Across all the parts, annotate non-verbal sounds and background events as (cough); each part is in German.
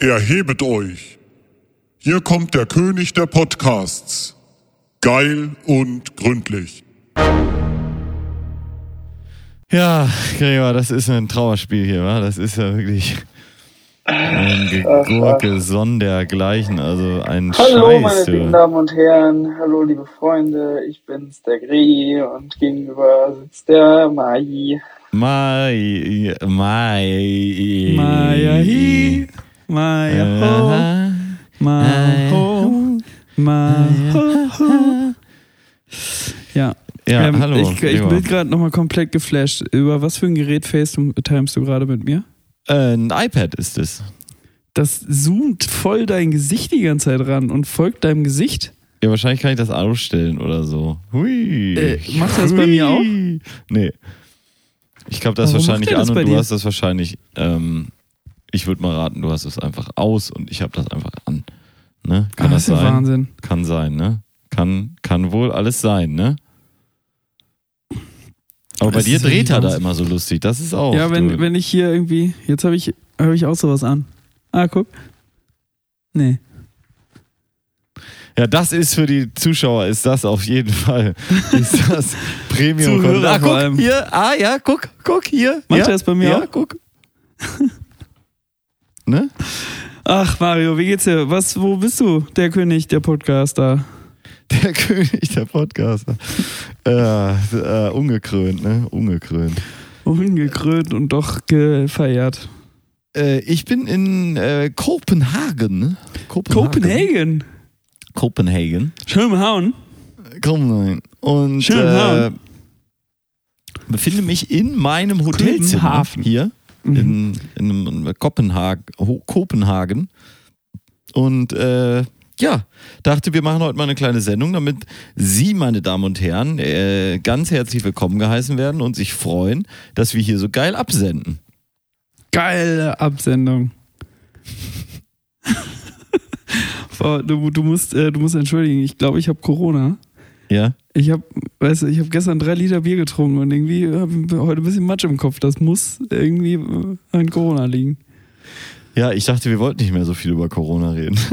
Erhebet euch. Hier kommt der König der Podcasts. Geil und gründlich. Ja, Gregor, das ist ein Trauerspiel hier, wa? Das ist ja wirklich ein Gegurke sondergleichen, also ein Hallo, Scheiß. meine du. lieben Damen und Herren. Hallo, liebe Freunde. Ich bin's, der Gregi, und gegenüber sitzt der Mai. Mai, Mai, Maya hi, Maya ho, Aha. Ma ho, Ma ho, ho. Ja, Ja, ähm, hallo. Ich, ich bin gerade nochmal komplett geflasht. Über was für ein Gerät facetimest du gerade mit mir? Äh, ein iPad ist es. Das zoomt voll dein Gesicht die ganze Zeit ran und folgt deinem Gesicht. Ja, wahrscheinlich kann ich das ausstellen oder so. Hui. Äh, macht das bei mir auch? Nee. Ich glaube das Warum wahrscheinlich das an und du dir? hast das wahrscheinlich, ähm, ich würde mal raten, du hast es einfach aus und ich habe das einfach an. Ne? Kann Ah, das ja sein? Wahnsinn. Kann sein, ne? Kann, kann wohl alles sein, ne? Aber bei dir ist dreht er da immer so lustig. Das ist auch. ja, wenn, du, wenn ich hier irgendwie. Jetzt habe ich, hab ich auch sowas an. Ah, guck. Nee. ja, das ist für die Zuschauer, ist das auf jeden Fall. (laughs) Ist das Premium. Zuhörer ah, guck, allem. hier, ah, ja, guck, guck, hier. Macht ja, das bei mir ja, auch? guck. (laughs) ne? Ach, Mario, wie geht's dir? Was, wo bist du, der König, der Podcaster? Der (laughs) König der Podcaster. äh, äh, ungekrönt, ne? Ungekrönt. Ungekrönt und doch gefeiert. Äh, ich bin in äh, Kopenhagen. ne? Copenhagen. Kopenhagen. Schönhauen. Kopenhagen. Und Schön, äh, befinde mich in meinem Hotelzimmer Kopenhagen. hier Mhm. in, in einem Kopenhagen, Kopenhagen. Und äh, ja, dachte, wir machen heute mal eine kleine Sendung, damit Sie, meine Damen und Herren, äh, ganz herzlich willkommen geheißen werden und sich freuen, dass wir hier so geil absenden. Geile Absendung. Boah, du, du, musst, äh, du musst entschuldigen, ich glaube, ich habe Corona. Ja? Ich habe, weißt du, ich habe gestern drei Liter Bier getrunken und irgendwie habe ich heute ein bisschen Matsch im Kopf. Das muss irgendwie an Corona liegen. Ja, ich dachte, wir wollten nicht mehr so viel über Corona reden. (laughs)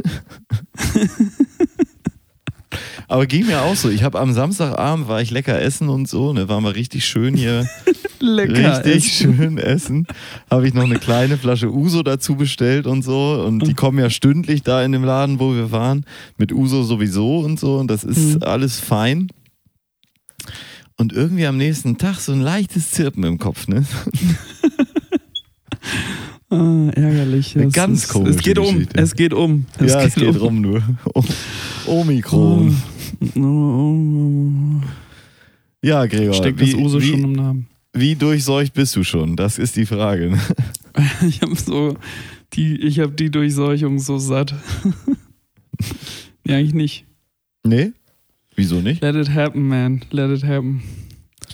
Aber ging mir auch so. Ich habe am Samstagabend war ich lecker essen und so, ne, waren wir richtig schön hier, (laughs) Lecker. richtig essen. schön essen. Habe ich noch eine kleine Flasche Uso dazu bestellt und so und die kommen ja stündlich da in dem Laden, wo wir waren, mit Uso sowieso und so und das ist Mhm. alles fein. Und irgendwie am nächsten Tag so ein leichtes Zirpen im Kopf, ne? (laughs) Ah, ärgerlich. Es ganz komische Es geht um. Es geht um. ja, es geht rum nur. O- Omikron. um. Ja, Gregor, Steckt wie, das Uso wie, schon im Namen. wie durchseucht bist du schon? Das ist die Frage. ne? (laughs) Ich habe so die, ich habe die Durchseuchung so satt. (laughs) ja, eigentlich nicht. Nee? Wieso nicht? Let it happen, man. Let it happen.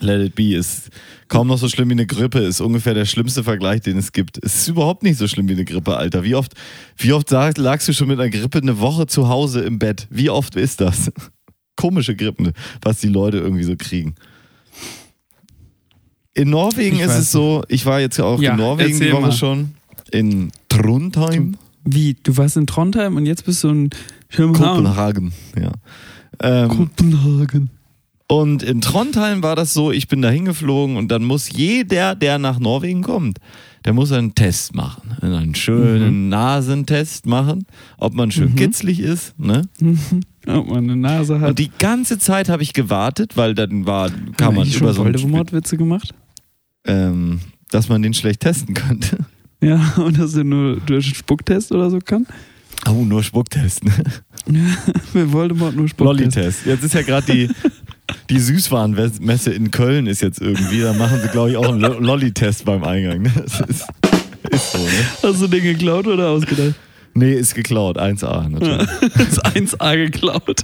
Let it be ist kaum noch so schlimm wie eine Grippe, ist ungefähr der schlimmste Vergleich, den es gibt. Es ist überhaupt nicht so schlimm wie eine Grippe, Alter. Wie oft, wie oft lagst du schon mit einer Grippe eine Woche zu Hause im Bett? Wie oft ist das? (laughs) Komische Grippen, was die Leute irgendwie so kriegen. In Norwegen Ich ist es so, ich war jetzt ja auch Ja, in Norwegen die Woche mal. schon. In Trondheim. Wie? Du warst in Trondheim und jetzt bist du in Schirmhauen. Kopenhagen, ja. Ähm, Kopenhagen. Und in Trondheim war das so, ich bin da hingeflogen und dann muss jeder, der nach Norwegen kommt, der muss einen Test machen. Einen schönen Nasentest machen, ob man schön Mhm. kitzlig ist. Ne? Ob man eine Nase hat. Und die ganze Zeit habe ich gewartet, weil dann war, kam man über so Voldemort-Witze gemacht? ähm, dass man den schlecht testen könnte. (laughs) Ja, und dass er nur durch einen Spucktest oder so kann? Oh, nur Spucktest. Ne? (laughs) Mit Voldemort nur Spucktest. Lollitest. Jetzt ist ja gerade die, (laughs) die Süßwarenmesse in Köln ist jetzt irgendwie. Da machen sie, glaube ich, auch einen Lo- Lolli-Test beim Eingang. Ne? Das ist, ist so, ne? Hast du den geklaut oder ausgedacht? Nee, ist geklaut. 1A natürlich. Ist 1A geklaut.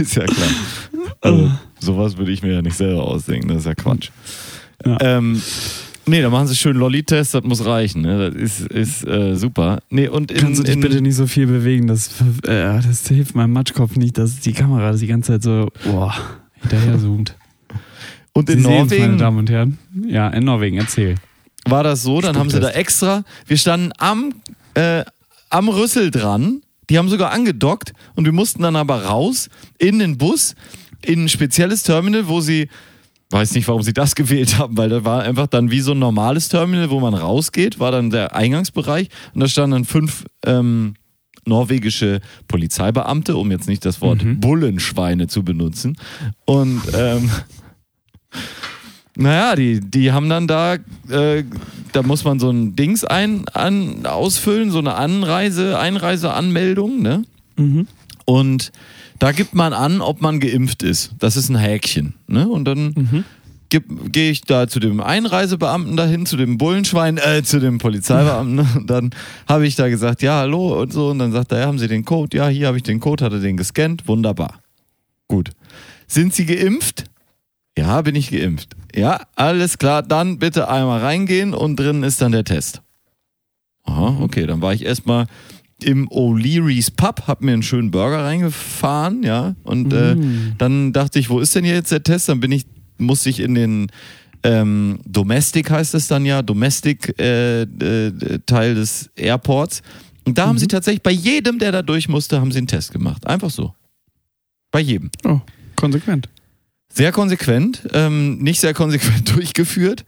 ist ja klar. Also, sowas würde ich mir ja nicht selber ausdenken. Das ist ja Quatsch. Ja. Ähm, nee, da machen sie schön Lolli-Test. Das muss reichen. Ne? Das ist, ist äh, super. Nee, und in, Kannst du dich in, bitte nicht so viel bewegen? Das, äh, das hilft meinem Matschkopf nicht, dass die Kamera die ganze Zeit so boah, hinterher zoomt. Und in Sie Norwegen meine Damen und Herren. Ja, in Norwegen, erzähl. war das so, dann haben sie da extra, wir standen am, äh, am Rüssel dran, die haben sogar angedockt und wir mussten dann aber raus in den Bus, in ein spezielles Terminal, wo sie, weiß nicht, warum sie das (laughs) gewählt haben, weil da war einfach dann wie so ein normales Terminal, wo man rausgeht, war dann der Eingangsbereich und da standen dann fünf ähm, norwegische Polizeibeamte, um jetzt nicht das Wort Bullenschweine zu benutzen. Und ähm, naja, die, die haben dann da, äh, da muss man so ein Dings ein, an, ausfüllen, so eine Anreise, Einreiseanmeldung, ne? Mhm. Und da gibt man an, ob man geimpft ist. Das ist ein Häkchen, ne? Und dann Mhm. gehe ich da zu dem Einreisebeamten dahin, zu dem Bullenschwein, äh, zu dem Polizeibeamten. ne? Und dann habe ich da gesagt, ja, hallo und so. Und dann sagt er, ja, haben Sie den Code? Ja, hier habe ich den Code, hat er den gescannt. Wunderbar. Gut. Sind Sie geimpft? Ja, bin ich geimpft. Ja, alles klar, dann bitte einmal reingehen und drin ist dann der Test. Aha, okay, dann war ich erstmal im O'Leary's Pub, hab mir einen schönen Burger reingefahren, ja, und äh, dann dachte ich, wo ist denn hier jetzt der Test? Dann bin ich, musste ich in den ähm, Domestic heißt es dann ja, Domestic äh, äh, Teil des Airports. Und da haben sie tatsächlich bei jedem, der da durch musste, haben sie einen Test gemacht. Einfach so. Bei jedem. Oh, konsequent. Sehr konsequent, ähm, nicht sehr konsequent (laughs) durchgeführt.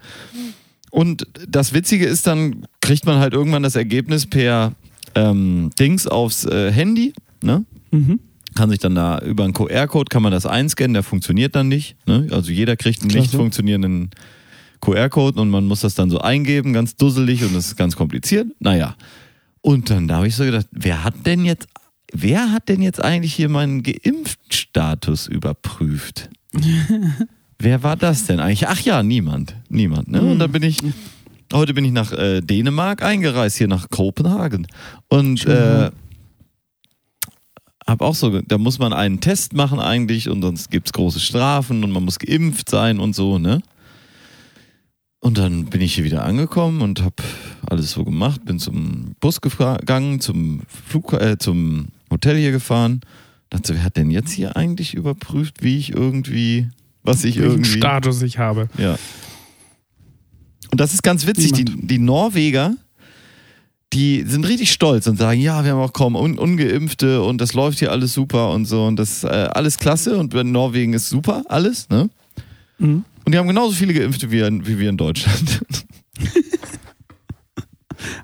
Und das Witzige ist, dann kriegt man halt irgendwann das Ergebnis per ähm, Dings aufs äh, Handy. Ne? Mhm. Kann sich dann da über einen QR-Code kann man das einscannen, der funktioniert dann nicht. Ne? Also jeder kriegt einen Klasse. nicht funktionierenden QR-Code und man muss das dann so eingeben, ganz dusselig und das ist ganz kompliziert. Naja. Und dann da habe ich so gedacht, wer hat denn jetzt, wer hat denn jetzt eigentlich hier meinen Geimpftstatus überprüft? (laughs) wer war das denn eigentlich? Ach ja, niemand. Niemand. Ne? Und dann bin ich, heute bin ich nach äh, Dänemark eingereist, hier nach Kopenhagen. Und äh, hab auch so, da muss man einen Test machen eigentlich und sonst gibt es große Strafen und man muss geimpft sein und so, ne? Und dann bin ich hier wieder angekommen und habe alles so gemacht, bin zum Bus gegangen, zum Flug, äh, zum Hotel hier gefahren. Dachte, wer hat denn jetzt hier eigentlich überprüft, wie ich irgendwie, was ich Welchen irgendwie. Status ich habe. Ja. Und das ist ganz witzig. Die, die Norweger, die sind richtig stolz und sagen, ja, wir haben auch kaum Un Ungeimpfte und das läuft hier alles super und so und das ist äh, alles klasse und in Norwegen ist super, alles, ne? Mhm. Und die haben genauso viele Geimpfte wie, in, wie wir in Deutschland. (laughs)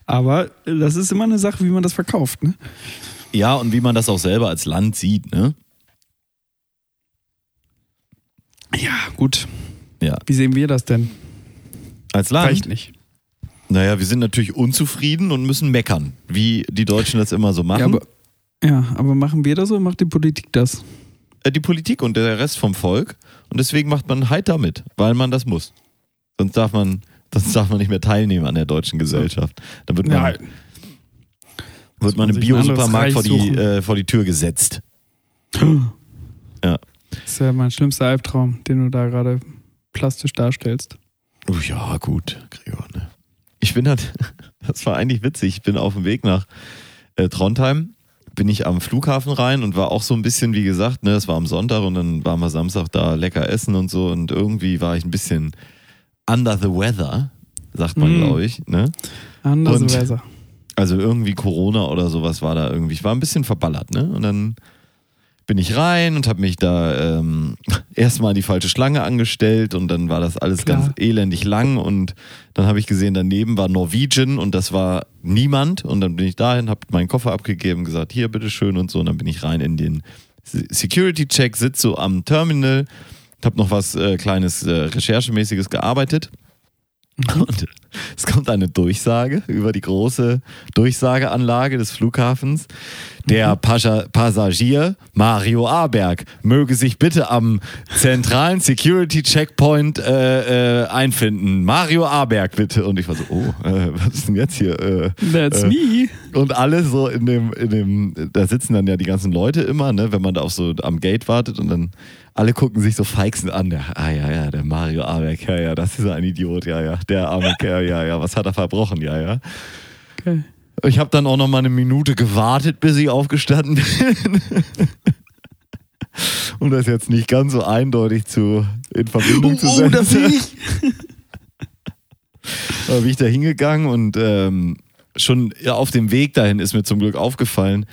Aber das ist immer eine Sache, wie man das verkauft. Ne? ja, und wie man das auch selber als Land sieht, ne? Ja, gut. Ja. Wie sehen wir das denn? Als Land. Reicht nicht. Naja, wir sind natürlich unzufrieden und müssen meckern, wie die Deutschen das immer so machen. Ja aber, ja, aber machen wir das oder macht die Politik das? äh, die Politik und der Rest vom Volk. Und deswegen macht man heiter mit, weil man das muss. Sonst darf man, sonst darf man nicht mehr teilnehmen an der deutschen Gesellschaft. Dann wird man, wird man im Bio-Supermarkt vor, die, äh, vor die Tür gesetzt. (gasps) Ja. Das ist ja mein schlimmster Albtraum, den du da gerade plastisch darstellst. Oh ja, gut, Gregor. Ne? Ich bin halt, (laughs) das war eigentlich witzig. Ich bin auf dem Weg nach äh, Trondheim, bin ich am Flughafen rein und war auch so ein bisschen, wie gesagt, ne, das war am Sonntag und dann waren wir Samstag da lecker essen und so und irgendwie war ich ein bisschen under the weather, sagt man, Mm. glaube ich. Ne? Anders Und- Weser. Also irgendwie Corona oder sowas war da irgendwie. Ich war ein bisschen verballert, ne? Und dann bin ich rein und habe mich da ähm, (laughs) erstmal die falsche Schlange angestellt und dann war das alles Klar. ganz elendig lang und dann habe ich gesehen, daneben war Norwegian und das war niemand und dann bin ich dahin, habe meinen Koffer abgegeben, gesagt, hier bitteschön und so und dann bin ich rein in den Se- Security-Check, sitze so am Terminal, habe noch was äh, kleines äh, Recherchemäßiges gearbeitet und es kommt eine Durchsage über die große Durchsageanlage des Flughafens. Der Pascha Passagier Mario Aberg möge sich bitte am zentralen Security Checkpoint äh, äh, einfinden. Mario Aberg bitte. Und ich war so, oh, äh, was ist denn jetzt hier? Äh, That's äh, me. und alle so in dem, in dem, da sitzen dann ja die ganzen Leute immer, ne, wenn man da auch so am Gate wartet und dann alle gucken sich so feixend an. Der, ah ja, ja, der Mario Aberg, ja, ja, das ist ein Idiot, ja, ja. Der arme Kerl, ja, ja, was hat er verbrochen, ja, ja. Okay. Ich habe dann auch noch mal eine Minute gewartet, bis ich aufgestanden bin. (laughs) um das jetzt nicht ganz so eindeutig zu, in Verbindung zu Oh, setzen. das sehe ich. (laughs) Da bin ich da hingegangen und ähm, schon auf dem Weg dahin ist mir zum Glück aufgefallen,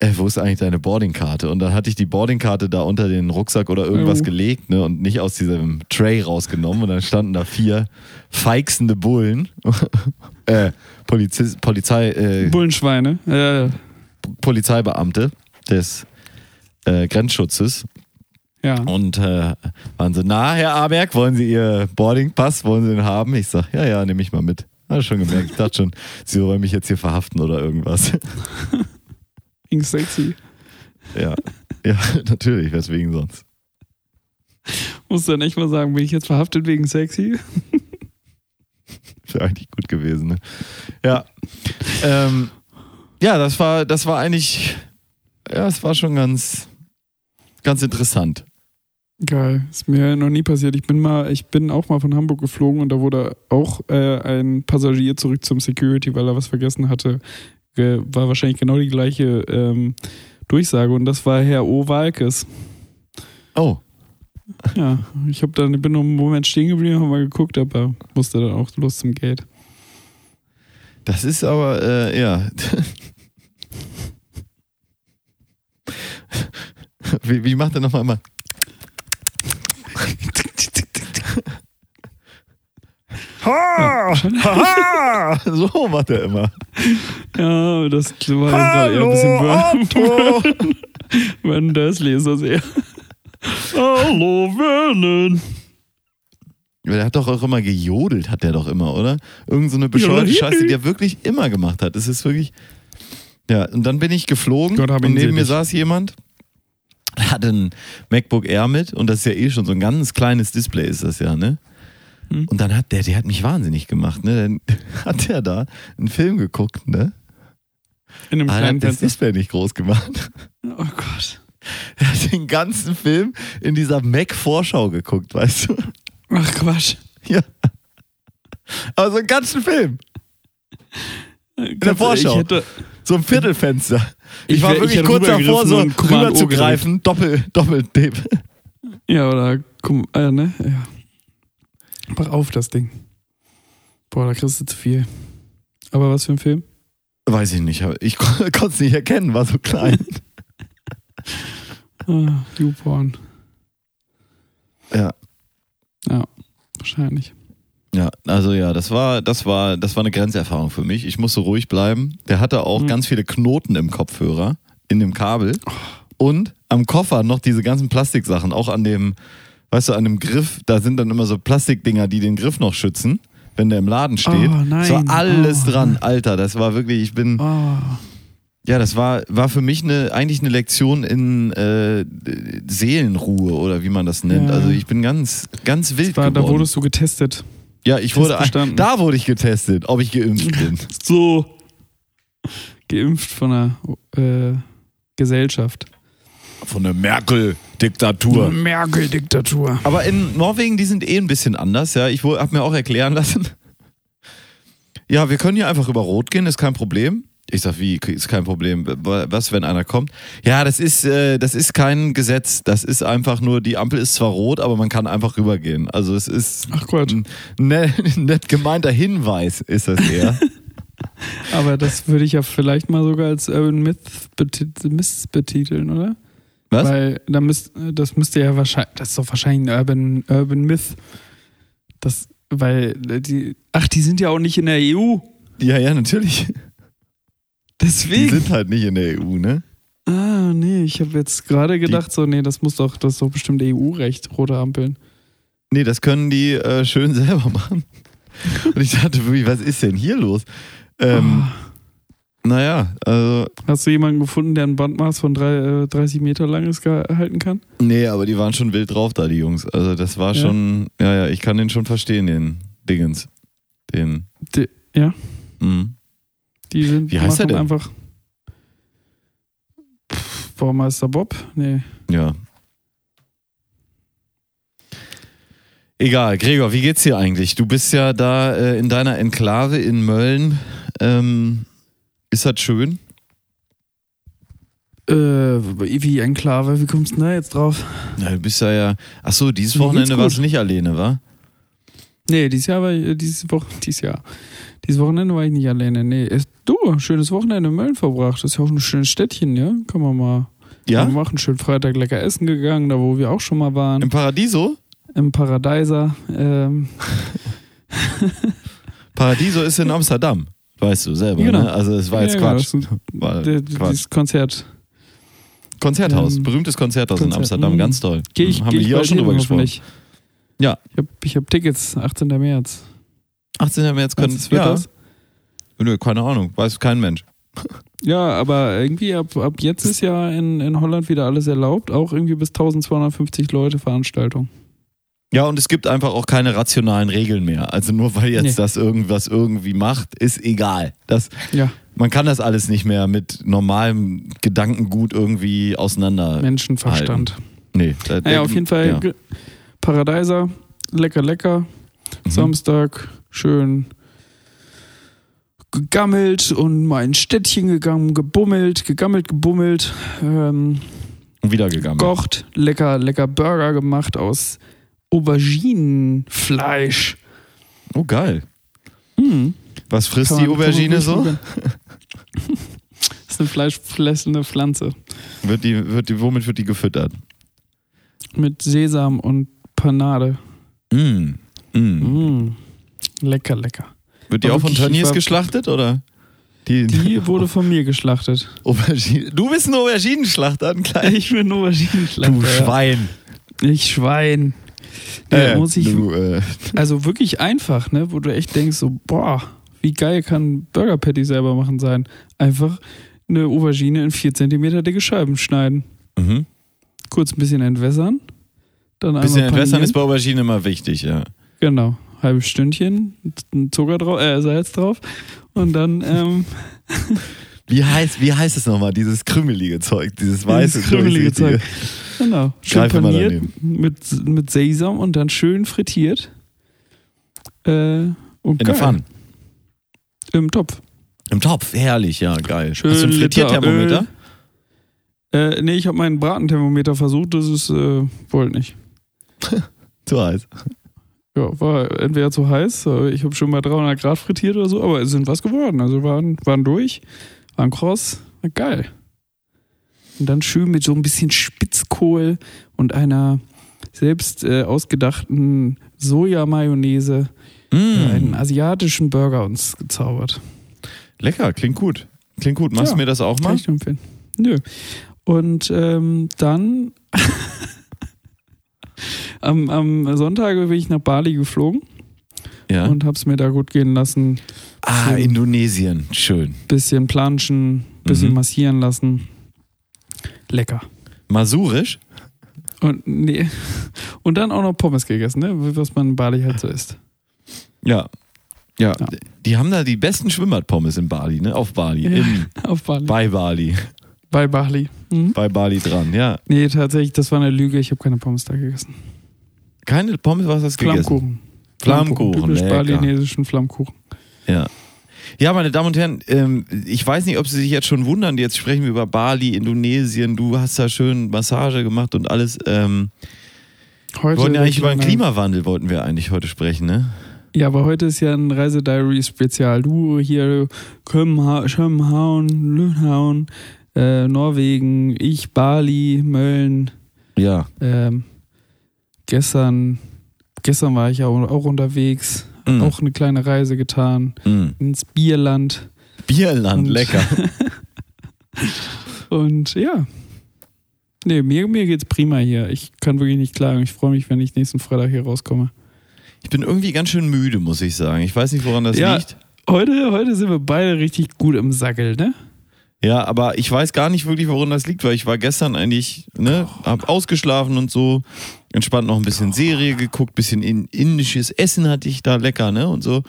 äh, wo ist eigentlich deine Boardingkarte? Und dann hatte ich die Boardingkarte da unter den Rucksack oder irgendwas Oh. gelegt ne, und nicht aus diesem Tray rausgenommen. Und dann standen da vier feixende Bullen, (laughs) äh, Polizi Polizei, äh, Bullenschweine. Ja. Polizeibeamte des äh, Grenzschutzes. ja. Und äh, waren so, na, Herr Aberg, wollen Sie Ihr Boardingpass, wollen Sie den haben? Ich sag, ja, ja, nehme ich mal mit. Hat schon gemerkt. Ich dachte schon, Sie wollen mich jetzt hier verhaften oder irgendwas. (laughs) Ging sexy. ja, ja, (laughs) natürlich, weswegen sonst. Muss dann echt mal sagen, bin ich jetzt verhaftet wegen sexy? Wäre eigentlich gut gewesen, ne? Ja. Ähm, ja, das war, das war eigentlich, ja, es war schon ganz, ganz interessant. Geil. Ist mir noch nie passiert. Ich bin mal, ich bin auch mal von Hamburg geflogen und da wurde auch äh, ein Passagier zurück zum Security, weil er was vergessen hatte. War wahrscheinlich genau die gleiche ähm, Durchsage und das war Herr O. Walkes. Oh, Ja, ich hab dann, bin noch einen Moment stehen geblieben, haben mal geguckt, aber musste dann auch los zum Gate. das ist aber, äh, ja. (laughs) wie, wie macht er nochmal immer? Ha! Ha! So macht er immer. Ja, das war gerade eher ein bisschen Hallo, Burn. (laughs) Wenn Dursley ist das eher. Hallo, Vernon. Der hat doch auch immer gejodelt, hat der doch immer, oder? Irgend so eine bescheuerte Ja, Scheiße, die er wirklich immer gemacht hat. Es ist wirklich. Ja, und dann bin ich geflogen Gott und neben mir selig. saß jemand, der hatte ein MacBook Air mit und das ist ja eh schon so ein ganz kleines Display ist das ja, ne? Hm. Und dann hat der, der hat mich wahnsinnig gemacht, ne? Dann (laughs) hat der da einen Film geguckt, ne? In einem Aber er kleinen hat das. Display nicht groß gemacht. Oh Gott. (laughs) Er hat den ganzen Film in dieser Mac-Vorschau geguckt, weißt du? Ach Quatsch. Ja. Aber so einen ganzen Film. In der Vorschau. Ich So ein Viertelfenster. Ich, Ich war ich wirklich hätte kurz davor, so rüberzugreifen. Doppel, Doppeltipp. ja, oder äh, ne? Ja. Mach auf das Ding. Boah, da kriegst du zu viel. Aber was für ein Film? Weiß ich nicht. Ich (laughs) kon- konnte es nicht erkennen, war so klein. (laughs) Ah, YouPorn. ja. Wahrscheinlich. Ja, also ja, das war, das war, das war eine Grenzerfahrung für mich. Ich musste ruhig bleiben. Der hatte auch Mhm. ganz viele Knoten im Kopfhörer, in dem Kabel. Und am Koffer noch diese ganzen Plastiksachen, auch an dem, weißt du, an dem Griff, da sind dann immer so Plastikdinger, die den Griff noch schützen, wenn der im Laden steht. Oh, nein. Es war alles Oh, dran, Alter. Das war wirklich, ich bin. Oh. Ja, das war, war für mich eine, eigentlich eine Lektion in äh, Seelenruhe oder wie man das nennt. Ja. Also ich bin ganz, ganz wild Das war, da geworden. wurdest du getestet. ja, ich wurde, bestanden. da wurde ich getestet, ob ich geimpft bin. So. Geimpft von der äh, Gesellschaft. Von der Merkel-Diktatur. Merkel-Diktatur. Aber in Norwegen, die sind eh ein bisschen anders, ja. Ich habe mir auch erklären lassen. Ja, wir können hier einfach über Rot gehen, ist kein Problem. Ich sag, wie, ist kein Problem. Was, wenn einer kommt? Ja, das ist, äh, das ist kein Gesetz. Das ist einfach nur, die Ampel ist zwar rot, aber man kann einfach rübergehen. Also es ist Ach Gott. ein ne, (laughs) nett gemeinter Hinweis, ist das eher. (laughs) Aber das würde ich ja vielleicht mal sogar als Urban Myth betit Myth betiteln, oder? Was? Weil da müsst, das müsste ja wahrscheinlich, das ist doch wahrscheinlich ein Urban, Urban Myth. Das, weil die, ach, die sind ja auch nicht in der EU. ja, ja, natürlich. Die Deswegen. sind halt nicht in der EU, ne? ah, nee, ich habe jetzt gerade gedacht, so, nee, das muss doch, das ist doch bestimmt EU-Recht, rote Ampeln. Nee, das können die äh, schön (laughs) selber machen. Und ich dachte wirklich, was ist denn hier los? Ähm, Naja, also, Hast du jemanden gefunden, der ein Bandmaß von drei, äh, 30 Meter lang ist, halten kann? nee, aber die waren schon wild drauf da, die Jungs. Also das war Ja. schon, ja, ja, ich kann den schon verstehen, den Dingens. Den, Die, ja, mhm. die sind Wie heißt er denn? einfach. Pff, Baumeister Bob? Nee. ja. Egal, Gregor, wie geht's dir eigentlich? Du bist ja da äh, in deiner Enklave in Mölln. Ähm, ist das schön? Äh, wie Enklave, wie kommst du da jetzt drauf? Na, du bist ja ja. Ach so, dieses Wochenende warst du nicht alleine, wa? Nee, dieses Jahr war ich, dieses Woche, (laughs) dieses Jahr. Dieses Wochenende war ich nicht alleine. Nee, ist, du, schönes Wochenende in Mölln verbracht. Das ist ja auch ein schönes Städtchen, ja? Kann man mal Ja? mal machen. Schön Freitag lecker essen gegangen, da wo wir auch schon mal waren. Im Paradiso? Im Paradeiser. Ähm, (laughs) Paradiso ist in (laughs) Amsterdam. Weißt du selber, Genau. ne? Also es war jetzt ja, Quatsch. genau, War Quatsch. Dieses Konzert. Konzerthaus, ähm, berühmtes Konzerthaus in Konzert, Amsterdam, mhm. ganz toll. Gehe ich, Haben geh wir hier auch schon drüber gesprochen. Ja. Ich habe ich hab Tickets, 18. März. 18. März können wird ja. das? Nö, keine Ahnung, weiß kein Mensch. (laughs) Ja, aber irgendwie ab, ab jetzt ist ja in, in Holland wieder alles erlaubt. Auch irgendwie bis 1250 Leute Veranstaltung. Ja, und es gibt einfach auch keine rationalen Regeln mehr. Also nur weil jetzt Nee. das irgendwas irgendwie macht, ist egal. Das, Ja, man kann das alles nicht mehr mit normalem Gedankengut irgendwie auseinander. Menschenverstand. Nee. da- Naja, auf jeden Fall Ja. Paradeiser, lecker, lecker. Mhm. Samstag schön gegammelt und mal in Städtchen gegangen, gebummelt, gegammelt, gebummelt, ähm, Und wieder gegangen. gekocht, lecker, lecker Burger gemacht aus Auberginenfleisch. Oh, geil. Hm. Was frisst die man- man Aubergine so? (laughs) das ist eine fleischfressende Pflanze Wird die, wird die, womit wird die gefüttert? mit Sesam und Panade. Mm. Mm. Mm. Lecker, lecker. Wird die auch von Turniers geschlachtet oder? Die, Die wurde (laughs) von mir geschlachtet. Aubergine. Du bist ein Auberginenschlachter, ein kleiner. Ich bin Auberginenschlachter. Du Schwein. Ja. Ich Schwein. Ja, Äh, muss ich, du, äh, (laughs) also wirklich einfach, ne? Wo du echt denkst, so, boah, wie geil kann Burger Patty selber machen sein? Einfach eine Aubergine in 4 cm dicke Scheiben schneiden. mhm. Kurz ein bisschen entwässern. Dann Bisschen einmal entwässern ist bei Aubergine immer wichtig, ja. Genau. Halbes Stündchen, Zucker drauf, äh, Salz drauf. Und dann, ähm, (laughs) Wie heißt, wie heißt es nochmal, dieses krümelige Zeug, dieses weiße, Dieses krümelige durchsichtige? genau, schön paniert daneben. mit, mit Sesam und dann schön frittiert. Äh, und In der. Pfanne. Im Topf. Im Topf, herrlich, ja, geil. Schön Hast du ein Liter Frittierthermometer? Äh, nee, ich habe meinen Bratenthermometer versucht, das ist, äh, wollte nicht. (laughs) Zu heiß. Ja, war entweder zu heiß, äh, ich habe schon mal 300 Grad frittiert oder so, aber es sind was geworden. Also waren, waren durch, waren kross, war geil. Und dann schön mit so ein bisschen Spitzkohl und einer selbst äh, ausgedachten Sojamayonnaise äh, Mm, einen asiatischen Burger uns gezaubert. lecker, klingt gut. Klingt gut. Machst Ja, du mir das auch Kann mal? ich nur empfehlen. Nö. Und ähm, dann (laughs) am, am Sonntag bin ich nach Bali geflogen Ja. und hab's mir da gut gehen lassen. Ah. Indonesien, schön. Bisschen planschen, bisschen Mhm. massieren lassen. Lecker. Masurisch? Und, nee. und dann auch noch Pommes gegessen, ne? was man in Bali halt so isst. Ja. Ja, Ja. die haben da die besten Schwimmbadpommes in Bali, ne? Auf Bali. Ja. Im, (laughs) Auf Bali. bei Bali. Bei Bali. Mhm. Bei Bali dran, ja. Nee, tatsächlich, das war eine Lüge. Ich habe keine Pommes da gegessen. Keine Pommes, was hast du gegessen? Flammkuchen. Flammkuchen, Typisch lecker. balinesischen Flammkuchen. Ja. Ja, meine Damen und Herren, ähm, ich weiß nicht, ob Sie sich jetzt schon wundern. Jetzt sprechen wir über Bali, Indonesien. Du hast da schön Massage gemacht und alles. Ähm, Heute wir wollten ja eigentlich über den Klimawandel wollten wir eigentlich heute sprechen, ne? Ja, aber heute ist ja ein Reisediary-Spezial. Du hier, Schömhauen, Lühauen, äh, Norwegen, ich, Bali, Mölln. Ja. Ähm, gestern, gestern war ich ja auch unterwegs, Mm. auch eine kleine Reise getan Mm. ins Bierland. Bierland, Und- lecker. (laughs) Und ja, nee, mir, mir geht's prima hier. Ich kann wirklich nicht klagen. Ich freue mich, wenn ich nächsten Freitag hier rauskomme. Ich bin irgendwie ganz schön müde, muss ich sagen. Ich weiß nicht, woran das Ja. liegt. Heute, heute sind wir beide richtig gut im Sackel, ne? Ja, aber ich weiß gar nicht wirklich, woran das liegt, weil ich war gestern eigentlich, ne, hab ausgeschlafen und so, entspannt noch ein bisschen Serie geguckt, bisschen in, indisches Essen hatte ich da lecker, ne, und so.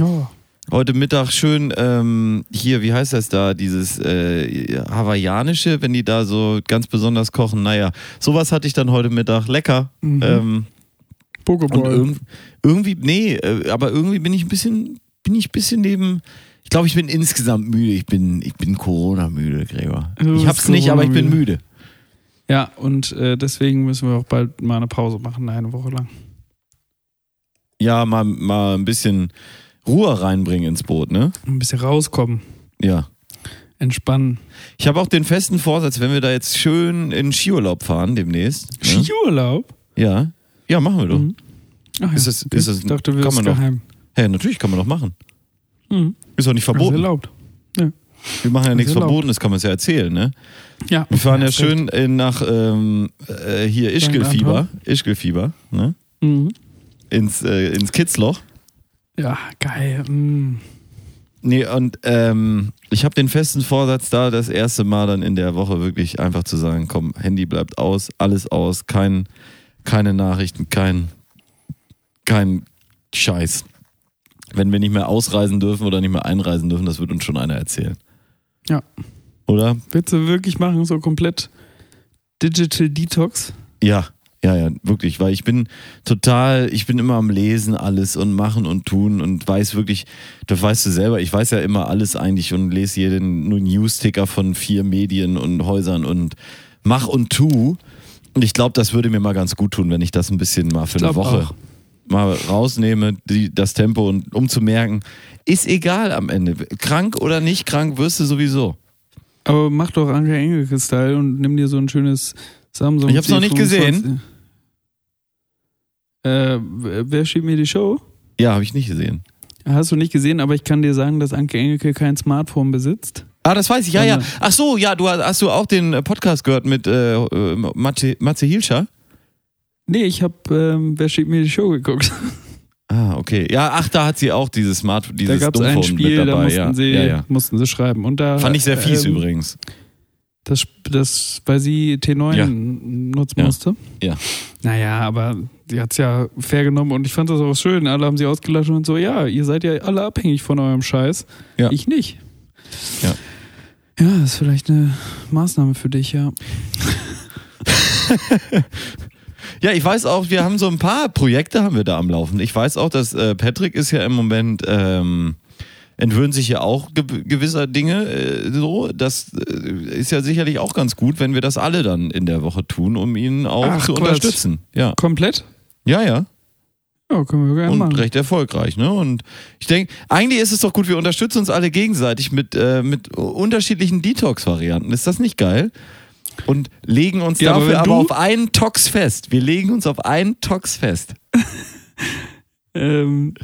Oh. Heute Mittag schön ähm, hier, wie heißt das da, dieses äh, hawaiianische, wenn die da so ganz besonders kochen. Naja, sowas hatte ich dann heute Mittag. Lecker. Mhm. Ähm, und Pokéball. irg irgendwie, nee, äh, aber irgendwie bin ich ein bisschen, bin ich ein bisschen neben, Ich glaube, ich bin insgesamt müde. Ich bin, ich bin Corona-müde, Gregor. Du Ich hab's nicht, aber ich bin müde. Ja, und äh, deswegen müssen wir auch bald mal eine Pause machen, eine Woche lang. Ja, mal, mal ein bisschen Ruhe reinbringen ins Boot, ne? Ein bisschen rauskommen, Ja. entspannen. Ich habe auch den festen Vorsatz, wenn wir da jetzt schön in Skiurlaub fahren demnächst. Ne? Skiurlaub? Ja. Ja, machen wir doch. Mhm. Ach, Ist ja. es- ist es- ich dachte, wir kann man doch. geheim. Hey, natürlich kann man doch machen. Mhm. Ist doch nicht Das ist verboten. erlaubt. Wir machen ja nichts erlaubt. Verbotenes, kann man es ja erzählen, ne? Ja. Wir fahren ja schön in, nach ähm, äh, hier Ischgelfieber. Ischgelfieber, ne? Mhm. Ins, äh, ins Kitzloch. Ja, geil. Mhm. Nee, und ähm, ich habe den festen Vorsatz da, das erste Mal dann in der Woche wirklich einfach zu sagen, komm, Handy bleibt aus, alles aus, kein, keine Nachrichten, kein, kein Scheiß. Wenn wir nicht mehr ausreisen dürfen oder nicht mehr einreisen dürfen, das wird uns schon einer erzählen. Ja. Oder? Willst du wirklich machen, so komplett Digital Detox? Ja, ja, ja, wirklich, weil ich bin total, ich bin immer am Lesen alles und machen und tun und weiß wirklich, das weißt du selber, ich weiß ja immer alles eigentlich und lese jeden Newsticker von vier Medien und Häusern und mach und tu. Und ich glaube, das würde mir mal ganz gut tun, wenn ich das ein bisschen mal für eine Woche auch. Mal rausnehme, die, das Tempo und um zu merken, ist egal am Ende. Krank oder nicht krank wirst du sowieso. Aber mach doch Anke Engelke-Style und nimm dir so ein schönes Samsung. Ich hab's noch nicht C25. gesehen. Äh, wer schiebt mir die Show? Ja, habe ich nicht gesehen. Hast du nicht gesehen, aber ich kann dir sagen, dass Anke Engelke kein Smartphone besitzt. Ah, das weiß ich, ja, ja. Sondern- Ach so, ja, du hast, hast du auch den äh, Podcast gehört mit äh, äh, Matze, Matze Hilscher? Nee, ich hab ähm, Wer schiebt mir die Show geguckt. (laughs) Ah, okay. Ja, ach, da hat sie auch dieses Smart, Da dieses gab es ein Spiel, mit da dabei. mussten, ja. sie, ja, ja. mussten sie schreiben. Und da, Fand ich sehr fies ähm, übrigens. Das, das, weil sie T9 Ja. nutzen Ja. musste. Ja. Naja, aber sie hat es ja fair genommen und ich fand das auch schön. Alle haben sie ausgelacht und so, ja, ihr seid ja alle abhängig von eurem Scheiß. Ja. Ich nicht. Ja. Ja, das ist vielleicht eine Maßnahme für dich, ja. (laughs) Ja, ich weiß auch, wir haben so ein paar Projekte haben wir da am Laufen. Ich weiß auch, dass äh, Patrick ist ja im Moment ähm, entwöhnt sich ja auch ge gewisser Dinge äh, so. Das äh, ist ja sicherlich auch ganz gut, wenn wir das alle dann in der Woche tun, um ihn auch Ach, zu Quatsch. unterstützen. Ja, Komplett? ja, ja. Ja, können wir gerne und machen. recht erfolgreich. Ne? Und ich denke, eigentlich ist es doch gut, wir unterstützen uns alle gegenseitig mit, äh, mit unterschiedlichen Detox-Varianten. Ist das nicht geil? Und legen uns Ja, aber dafür aber, du- auf einen Tox fest. Wir legen uns auf einen Tox fest. (laughs) Ähm,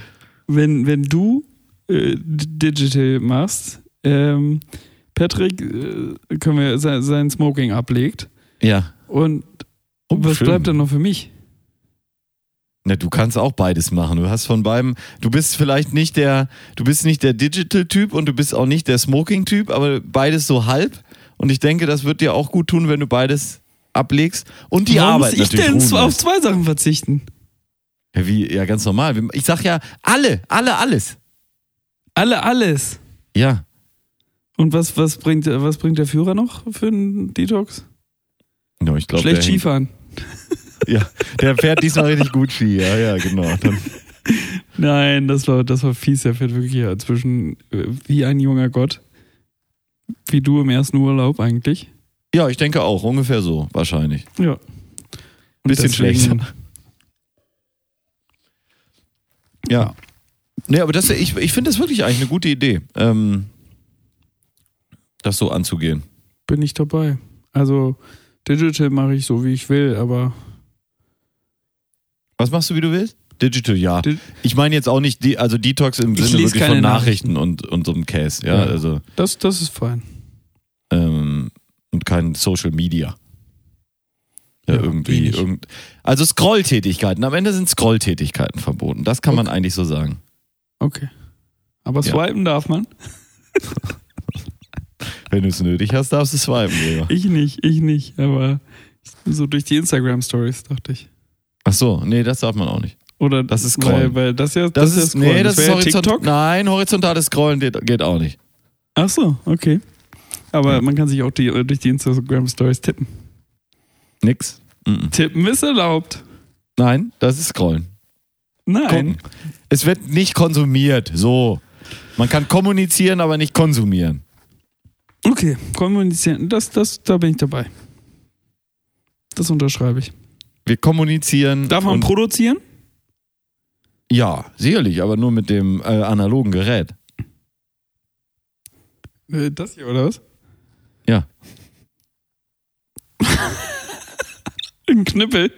wenn, wenn du äh, Digital machst, ähm, Patrick, äh, können wir sein, sein Smoking ablegt Ja. und Oh, was schön. bleibt dann noch für mich? Na, du kannst auch beides machen. Du hast von beidem, du bist vielleicht nicht der, du bist nicht der Digital-Typ und du bist auch nicht der Smoking-Typ, aber beides so halb. Und ich denke, das wird dir auch gut tun, wenn du beides ablegst. Und die Warum Arbeit muss ich denn ruhen auf zwei Sachen verzichten? Ja, wie, ja, ganz normal. Ich sag ja, alle, alle, alles. Alle, alles. Ja. Und was, was, bringt, was bringt der Führer noch für einen Detox? ja ich glaube, Schlecht Skifahren. (laughs) Ja, der fährt diesmal richtig gut Ski. Ja, ja, genau. Dann, Nein, das war, das war fies. Der fährt wirklich ja zwischen wie ein junger Gott. Wie du im ersten Urlaub eigentlich. ja, ich denke auch. Ungefähr so, wahrscheinlich. Ja. Und Bisschen schlechter. Ja. Nee, aber das, ich, ich finde das wirklich eigentlich eine gute Idee, ähm, das so anzugehen. Bin ich dabei. Also, Digital mache ich so, wie ich will, aber Was machst du, wie du willst? Digital, ja. Di- Ich meine jetzt auch nicht, die, also Detox im Ich Sinne wirklich von Nachrichten und, und so einem Case. Ja, Ja. also das, das ist fein. ähm, und kein Social Media. Ja, Ja, eh irgendwie. nicht. Irgend, also Scrolltätigkeiten. Am Ende sind Scrolltätigkeiten verboten. Das kann man eigentlich so sagen. Okay. Aber Ja. swipen darf man? (laughs) Wenn du es nötig hast, darfst du swipen, Gregor. Ich nicht, ich nicht. Aber so durch die Instagram-Stories dachte ich. Ach so, nee, das darf man auch nicht. Oder Das ist weil, Scrollen. weil das ja Das, ja ist, Scrollen. nee, das, ist wär ja horizontal. TikTok. Nein, horizontales Scrollen geht, geht auch nicht. Ach so, okay. Aber Ja. man kann sich auch die, durch die Instagram-Stories tippen. Nix. Mhm. Tippen ist erlaubt. Nein, das ist Scrollen. Nein. Gucken. Es wird nicht konsumiert. So. Man kann kommunizieren, aber nicht konsumieren. Okay, kommunizieren. Das, das, da bin ich dabei. Das unterschreibe ich. Wir kommunizieren. Darf man produzieren? Ja, sicherlich, aber nur mit dem äh, analogen Gerät. Äh, Das hier, oder was? Ja. (laughs) Ein Knüppel.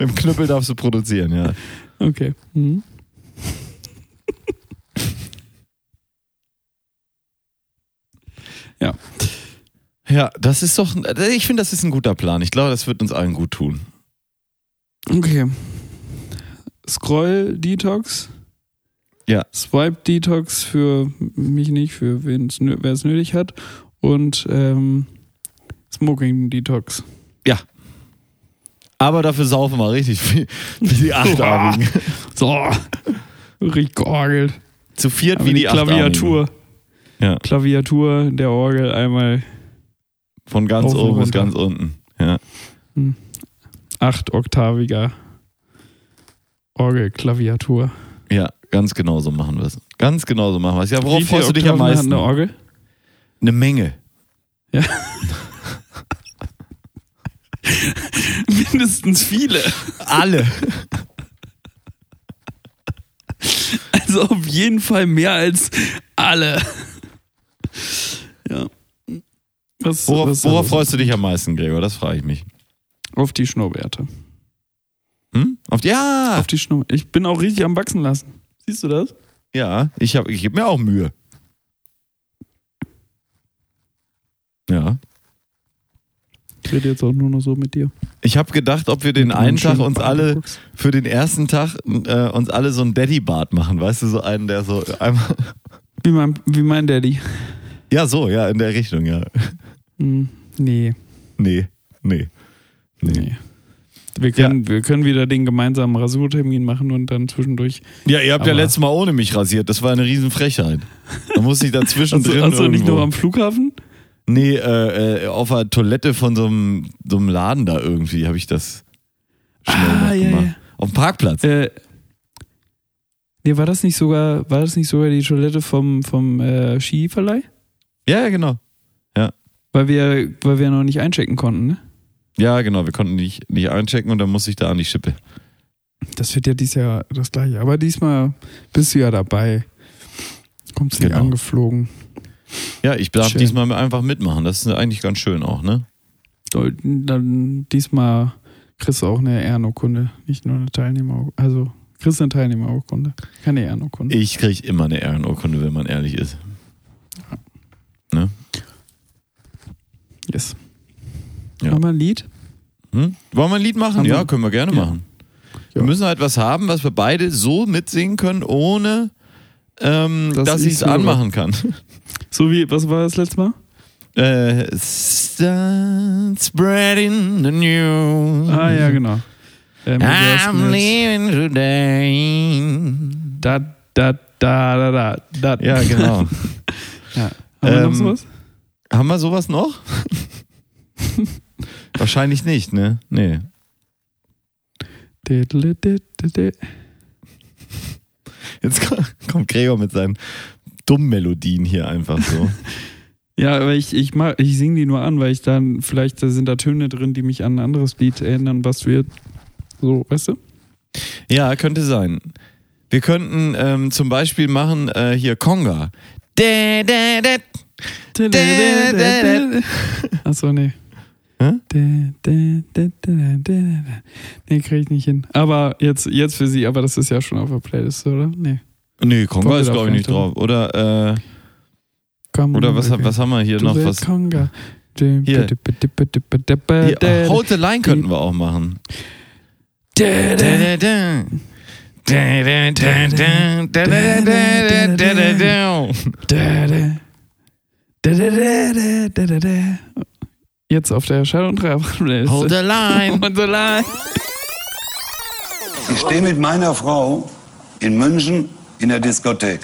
Mit dem Knüppel darfst du produzieren, ja. Okay. Mhm. ja. Ja, das ist doch. Ich finde, das ist ein guter Plan. Ich glaube, das wird uns allen gut tun. Okay. Scroll-Detox. Ja. Swipe-Detox für mich nicht, für wen's nö- wer es nötig hat. Und ähm, Smoking-Detox. Aber dafür saufen wir richtig viel. Wie die (laughs) Achtarmigen. So. Richtig georgelt. Zu viert Aber wie die die. Klaviatur. Ja. Klaviatur der Orgel einmal Von ganz oben bis ganz unten. Ja. achtoktaviger Orgelklaviatur. Ja, ganz genau so machen wir es. Ganz genau so machen wir es. Ja, worauf freust du dich am meisten? Eine Orgel? Eine Menge. Ja. (laughs) Mindestens viele. Alle. Also auf jeden Fall mehr als alle. Ja. Was, Worauf, was worauf freust du dich am meisten, Gregor? Das frage ich mich. Auf die Schnurrbärte. Auf die, ja, Auf die Schnurr. Ich bin auch richtig am Wachsen lassen. Siehst du das? ja, ich, hab- ich gebe mir auch Mühe. Ja. Ich rede jetzt auch nur noch so mit dir. Ich habe gedacht, ob wir den einen Tag uns alle für den ersten Tag äh, uns alle so ein Daddy-Bart machen, weißt du, so einen, der so einmal. (laughs) Wie mein, wie mein Daddy. Ja, so, ja, in der Richtung, ja. Hm, nee. Nee, nee. Nee. Nee. Wir können, wir können wieder den gemeinsamen Rasurtermin machen und dann zwischendurch. Ja, ihr habt ja Aber- letztes Mal ohne mich rasiert. Das war eine Riesenfrechheit. Da musste ich dazwischen (laughs) drin. achso nicht irgendwo- nur am Flughafen? Nee, äh, äh, auf der Toilette von so einem, so einem Laden da irgendwie habe ich das schnell Ah, ja, gemacht. ja. Auf dem Parkplatz. Äh, nee, war das nicht sogar, war das nicht sogar die Toilette vom, vom äh, Skiverleih? Ja, ja, genau. Weil wir, weil wir noch nicht einchecken konnten, ne? Ja, genau. Wir konnten nicht, nicht einchecken und dann musste ich da an die Schippe. Das wird ja dieses Jahr das gleiche. Aber diesmal bist du ja dabei. Kommst nicht Genau. angeflogen. Ja, ich darf Schön. diesmal einfach mitmachen. Das ist eigentlich ganz schön auch, ne? Dann diesmal kriegst du auch eine Ehrenurkunde, nicht nur eine Teilnehmerurkunde. Also kriegst du eine Teilnehmerurkunde, keine Ehrenurkunde. Ich kriege immer eine Ehrenurkunde, wenn man ehrlich ist. Ne? Yes. Ja. Haben wir ein Lied? Hm? Wollen wir ein Lied machen? Haben Ja, wir- können wir gerne Ja. machen. Wir müssen halt was haben, was wir beide so mitsingen können, ohne ähm, Dass dass ich es anmachen kann. (laughs) So wie, was war das letzte Mal? Äh, start spreading the news. Ah, ja, genau. Ähm, das I'm mit leaving today. da, da, da, da, da, da. Ja, genau. (laughs) Ja. Haben wir noch Ähm, sowas? Haben wir sowas noch? (laughs) Wahrscheinlich nicht, ne? Nee. Jetzt ko- kommt Gregor mit seinen dummen Melodien hier einfach so. (laughs) Ja, aber ich, ich, ich singe die nur an, weil ich dann, vielleicht da sind da Töne drin, die mich an ein anderes Lied erinnern, was wir so, weißt du? ja, könnte sein. Wir könnten ähm, zum Beispiel machen äh, hier Conga. Achso, nee. Hä? Nee, krieg ich nicht hin. Aber jetzt, jetzt für sie, aber das ist ja schon auf der Playlist, oder? Nee. Nee, Kommt ist glaube ich nicht auf drauf. Oder, äh, Come oder was, was haben wir hier noch? Was, Conga. Hier. hier, Hold the Line könnten wir auch machen. Jetzt auf der Schall und Playlist. Hold the line. (laughs) Hold the line. Ich stehe mit meiner Frau in München in der Diskothek,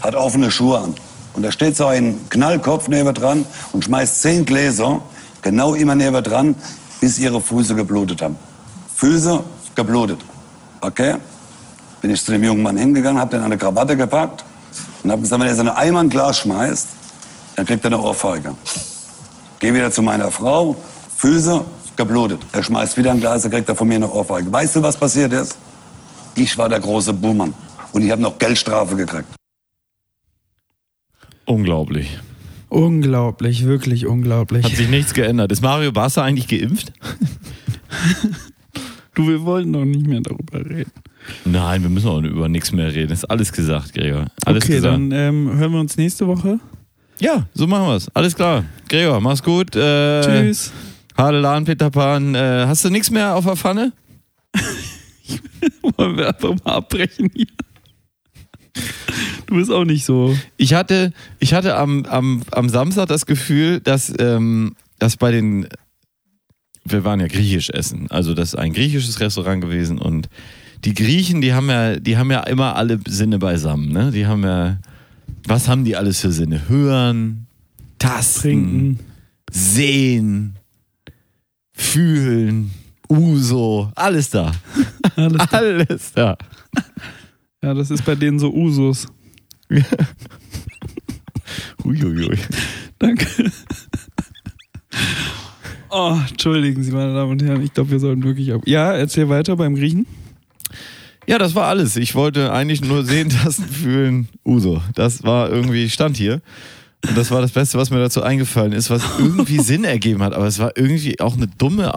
hat offene Schuhe an. Und da steht so ein Knallkopf neben dran und schmeißt zehn Gläser genau immer neben dran, bis ihre Füße geblutet haben. Füße geblutet. Okay? Bin ich zu dem jungen Mann hingegangen, hab den an eine Krawatte gepackt Und habe gesagt, wenn er so eine Eimer ein Glas schmeißt, dann kriegt er eine Ohrfeige. Geh wieder zu meiner Frau, Füße geblutet. Er schmeißt wieder ein Glas, dann kriegt er von mir eine Ohrfeige. Weißt du, was passiert ist? Ich war der große Buhmann. Und ich habe noch Geldstrafe gekriegt. Unglaublich. Unglaublich, wirklich unglaublich. Hat sich nichts geändert. Ist Mario Barca eigentlich geimpft? (laughs) du, wir wollten doch nicht mehr darüber reden. Nein, wir müssen auch über nichts mehr reden. Ist alles gesagt, Gregor. Alles okay, gesagt. dann ähm, hören wir uns nächste Woche. Ja, so machen wir es. Alles klar. Gregor, mach's gut. Äh, Tschüss. Hadelan, Peter Pan. Äh, hast du nichts mehr auf der Pfanne? (laughs) Wollen wir einfach mal abbrechen hier? Du bist auch nicht so. Ich hatte, ich hatte am, am, am Samstag das Gefühl, dass, ähm, dass bei den. Wir waren ja griechisch essen. Also, das ist ein griechisches Restaurant gewesen und die Griechen, die haben ja, die haben ja immer alle Sinne beisammen. Ne? Die haben ja. Was haben die alles für Sinne? Hören, tasten, Trinken. sehen, fühlen, Uso, alles da. (laughs) Alles Alles da. Ja, das ist bei denen so Usus. (laughs) Uiuiui. Danke. Oh, entschuldigen Sie, meine Damen und Herren. Ich glaube, wir sollten wirklich ab. Ja, erzähl weiter beim Griechen. Ja, das war alles. Ich wollte eigentlich nur sehen, (laughs) tasten, fühlen, Uso. Das war irgendwie, stand hier. Und das war das Beste, was mir dazu eingefallen ist, was irgendwie (laughs) Sinn ergeben hat. Aber es war irgendwie auch eine dumme.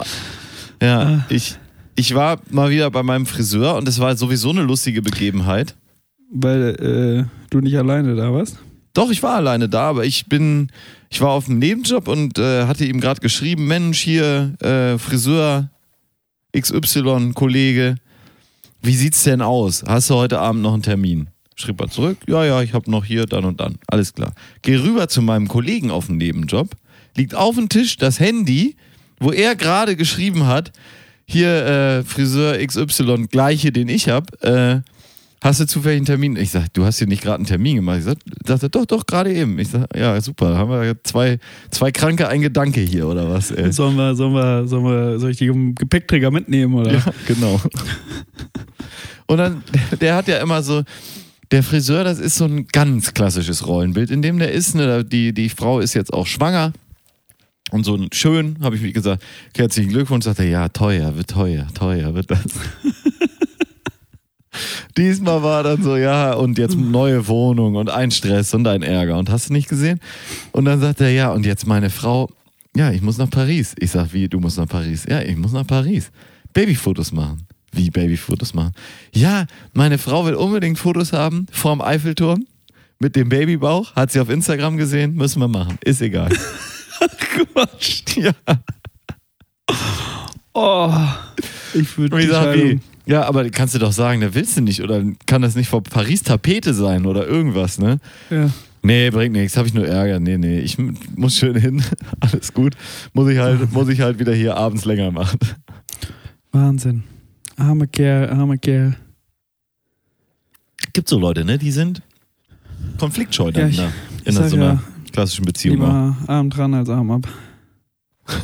Ja, ich, ich war mal wieder bei meinem Friseur und es war sowieso eine lustige Begebenheit. Weil äh, du nicht alleine da warst. Doch, ich war alleine da, aber ich bin, ich war auf einem Nebenjob und äh, hatte ihm gerade geschrieben, Mensch, hier, äh, Friseur XY, Kollege, wie sieht's denn aus? Hast du heute Abend noch einen Termin? Schrieb er zurück, ja, ja, ich habe noch hier, dann und dann. Alles klar. Geh rüber zu meinem Kollegen auf dem Nebenjob, liegt auf dem Tisch das Handy, wo er gerade geschrieben hat, hier äh, Friseur XY, gleiche, den ich habe, äh, hast du zufällig einen Termin? Ich sag, du hast hier nicht gerade einen Termin gemacht. Ich sag, sagte, doch, doch, gerade eben. Ich sag, ja, super, haben wir zwei, zwei Kranke, ein Gedanke hier, oder was? Ey? Sollen wir, sollen wir, sollen wir, soll ich die Gepäckträger mitnehmen, oder? Ja, genau. Und dann, der hat ja immer so, der Friseur, das ist so ein ganz klassisches Rollenbild, in dem der ist. Ne, die, die Frau ist jetzt auch schwanger. Und so schön, habe ich wie gesagt, herzlichen Glückwunsch, sagt er, ja, teuer, wird teuer, teuer wird das. Diesmal war dann so, ja, und jetzt neue Wohnung und ein Stress und ein Ärger. Und hast du nicht gesehen? Und dann sagt er, ja, und jetzt meine Frau, ja, ich muss nach Paris. Ich sag, wie, du musst nach Paris? Ja, ich muss nach Paris. Babyfotos machen. Wie Babyfotos machen? Ja, meine Frau will unbedingt Fotos haben vorm Eiffelturm mit dem Babybauch. Hat sie auf Instagram gesehen, müssen wir machen. Ist egal. (laughs) Quatsch. ja. Oh, ich würde die sag, wie? Ja, aber kannst du doch sagen, der willst du nicht. Oder kann das nicht vor Paris Tapete sein oder irgendwas, ne? Ja. Nee, bringt nichts, habe ich nur Ärger. Nee, nee, ich muss schön hin. (laughs) Alles gut. Muss ich halt, muss ich halt wieder hier abends länger machen. Wahnsinn. Armer Kerl, armer Kerl. Gibt so Leute, ne? Die sind konfliktscheu Ja, ich- ich in so einer ja, klassischen Beziehung. Lieber Arm dran als Arm ab. (laughs)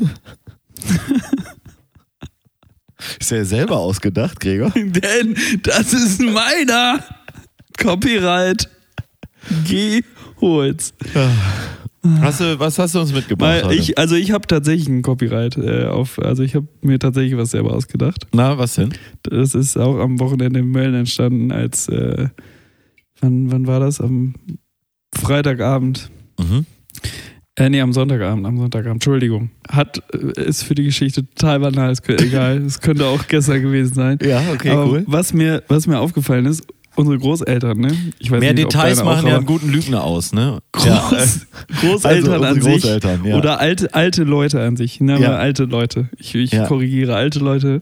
Ist ja selber ausgedacht, Gregor. (laughs) Denn das ist meiner. Copyright. Geh, hol's. Hast du, was hast du uns mitgebracht? Weil ich, also ich habe tatsächlich ein Copyright äh, auf, also ich habe mir tatsächlich was selber ausgedacht. Na, was denn? Das ist auch am Wochenende in Mölln entstanden, als äh, wann, wann war das? Am Freitagabend. Mhm. Äh, nee, am Sonntagabend, am Sonntagabend, Entschuldigung. Hat, äh, ist für die Geschichte total banal, ist egal. (laughs) Es könnte auch gestern gewesen sein. Ja, okay, aber cool. Was mir, was mir aufgefallen ist, unsere Großeltern, ne? Ich weiß Mehr nicht, ob Details deine auch, machen ja einen guten Lügner aus, ne? Groß, Ja, äh, Großeltern also an sich Großeltern, ja. oder alte, alte Leute an sich. Wir Ja. alte Leute. Ich, ich Ja. korrigiere, alte Leute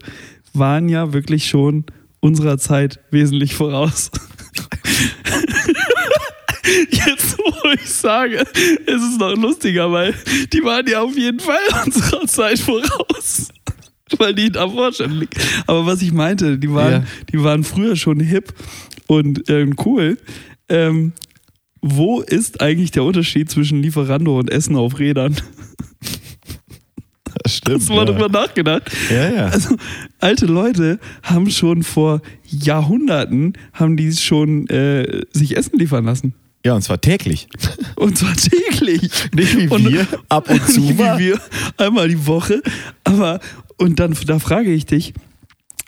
waren ja wirklich schon unserer Zeit wesentlich voraus. (laughs) Jetzt, wo ich sage, ist es noch lustiger, weil die waren ja auf jeden Fall unserer Zeit voraus. Weil die davor schon liegen. Aber was ich meinte, die waren, Ja. die waren früher schon hip und ähm, cool. Ähm, wo ist eigentlich der Unterschied zwischen Lieferando und Essen auf Rädern? das stimmt. Hast du mal ja. drüber nachgedacht? Ja, ja. Also, alte Leute haben schon vor Jahrhunderten, haben die schon äh, sich Essen liefern lassen. Ja, und zwar täglich. (laughs) Und zwar täglich. Nicht wie Und- wir, ab und zu (laughs) Nicht mal. wie wir, einmal die Woche. Aber, und dann, da frage ich dich,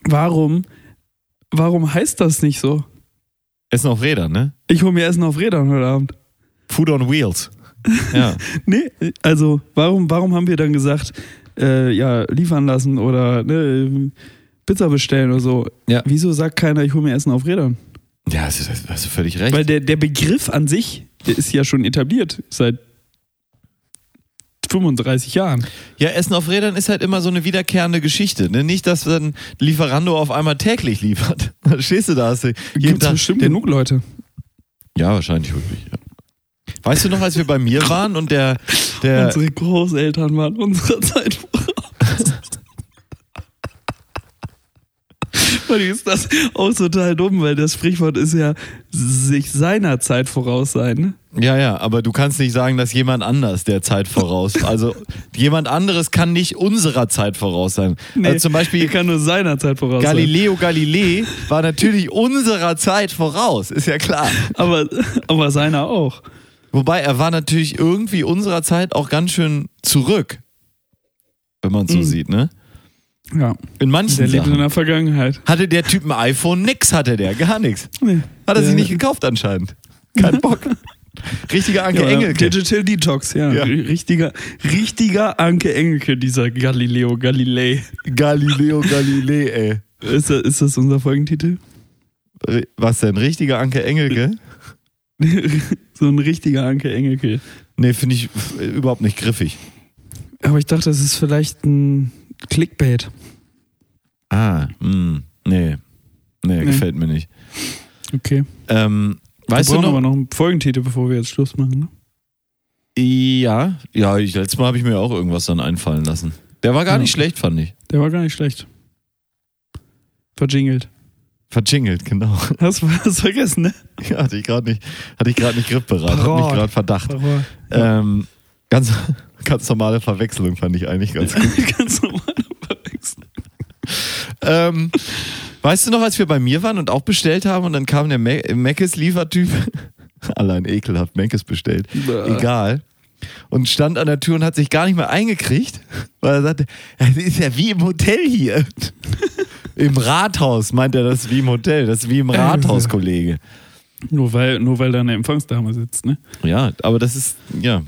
warum, warum heißt das nicht so? Essen auf Rädern, ne? Ich hole mir Essen auf Rädern heute Abend. Food on Wheels. (laughs) Ja. Nee, also warum, warum haben wir dann gesagt, äh, ja, liefern lassen oder ne, Pizza bestellen oder so? Ja. Wieso sagt keiner, ich hole mir Essen auf Rädern? Ja, hast du, hast du völlig recht. Weil der, der Begriff an sich, der ist ja schon etabliert seit 35 Jahren. Ja, Essen auf Rädern ist halt immer so eine wiederkehrende Geschichte. Ne? Nicht, dass dann Lieferando auf einmal täglich liefert. (laughs) Stehst du da? Hast du jeden Gibt Tag bestimmt den- genug Leute. Ja, wahrscheinlich wirklich. Ja. Weißt du noch, als wir bei mir waren und der, der Unsere Großeltern waren unserer Zeit voraus. Weil ist das auch total dumm, weil das Sprichwort ist ja sich seiner Zeit voraus sein. Ne? Ja, ja, aber du kannst nicht sagen, dass jemand anders der Zeit voraus. Also jemand anderes kann nicht unserer Zeit voraus sein. also zum er Beispiel kann nur seiner Zeit voraus Galileo Galilei war natürlich unserer Zeit voraus, ist ja klar. sein. Aber, aber seiner auch. Wobei er war natürlich irgendwie unserer Zeit auch ganz schön zurück, wenn man es so Mhm. sieht, ne? Ja. In manchen Der lebt in der Vergangenheit. Hatte der Typ ein iPhone? Nix hatte der, gar nichts. Nee. Hat er sich nicht gekauft anscheinend. Kein (laughs) Bock. Richtiger Anke Ja, Engelke. Digital Detox, ja. Ja. Richtiger, richtiger Anke Engelke, dieser Galileo Galilei. Galileo (laughs) Galilei, ey. Ist das, ist das unser Folgentitel? Was denn? Richtiger Anke Engelke? (laughs) so ein richtiger Anke Engelke. Nee, finde ich überhaupt nicht griffig. Aber ich dachte, das ist vielleicht ein Clickbait. Ah, mh, nee. Nee, gefällt mir nicht. Okay. Ähm, weißt wir du brauchen aber noch? noch einen Folgentitel, bevor wir jetzt Schluss machen. Ne? Ja, ja, ich, letztes Mal habe ich mir auch irgendwas dann einfallen lassen. Der war gar Ja. nicht schlecht, fand ich. Der war gar nicht schlecht. Verjingelt. Verjingelt, genau. (laughs) Hast du was vergessen, ne? Ja, hatte ich gerade nicht, hatte ich gerade nicht griffbereit, hatte mich gerade Verdacht. Aber Ähm, ganz, ganz normale Verwechslung fand ich eigentlich ganz gut. (laughs) ganz normal verwechseln. ähm, weißt du noch, als wir bei mir waren und auch bestellt haben und dann kam der Meckes-Liefertyp, (laughs) allein ekelhaft, Meckes bestellt, Bäh. egal, und stand an der Tür und hat sich gar nicht mehr eingekriegt, weil er sagte, "Ja, das ist ja wie im Hotel hier. (laughs) Im Rathaus meint er, das wie im Hotel, das ist wie im Rathaus, Kollege. Nur weil, nur weil da eine Empfangsdame sitzt, ne? Ja, aber das ist, ja,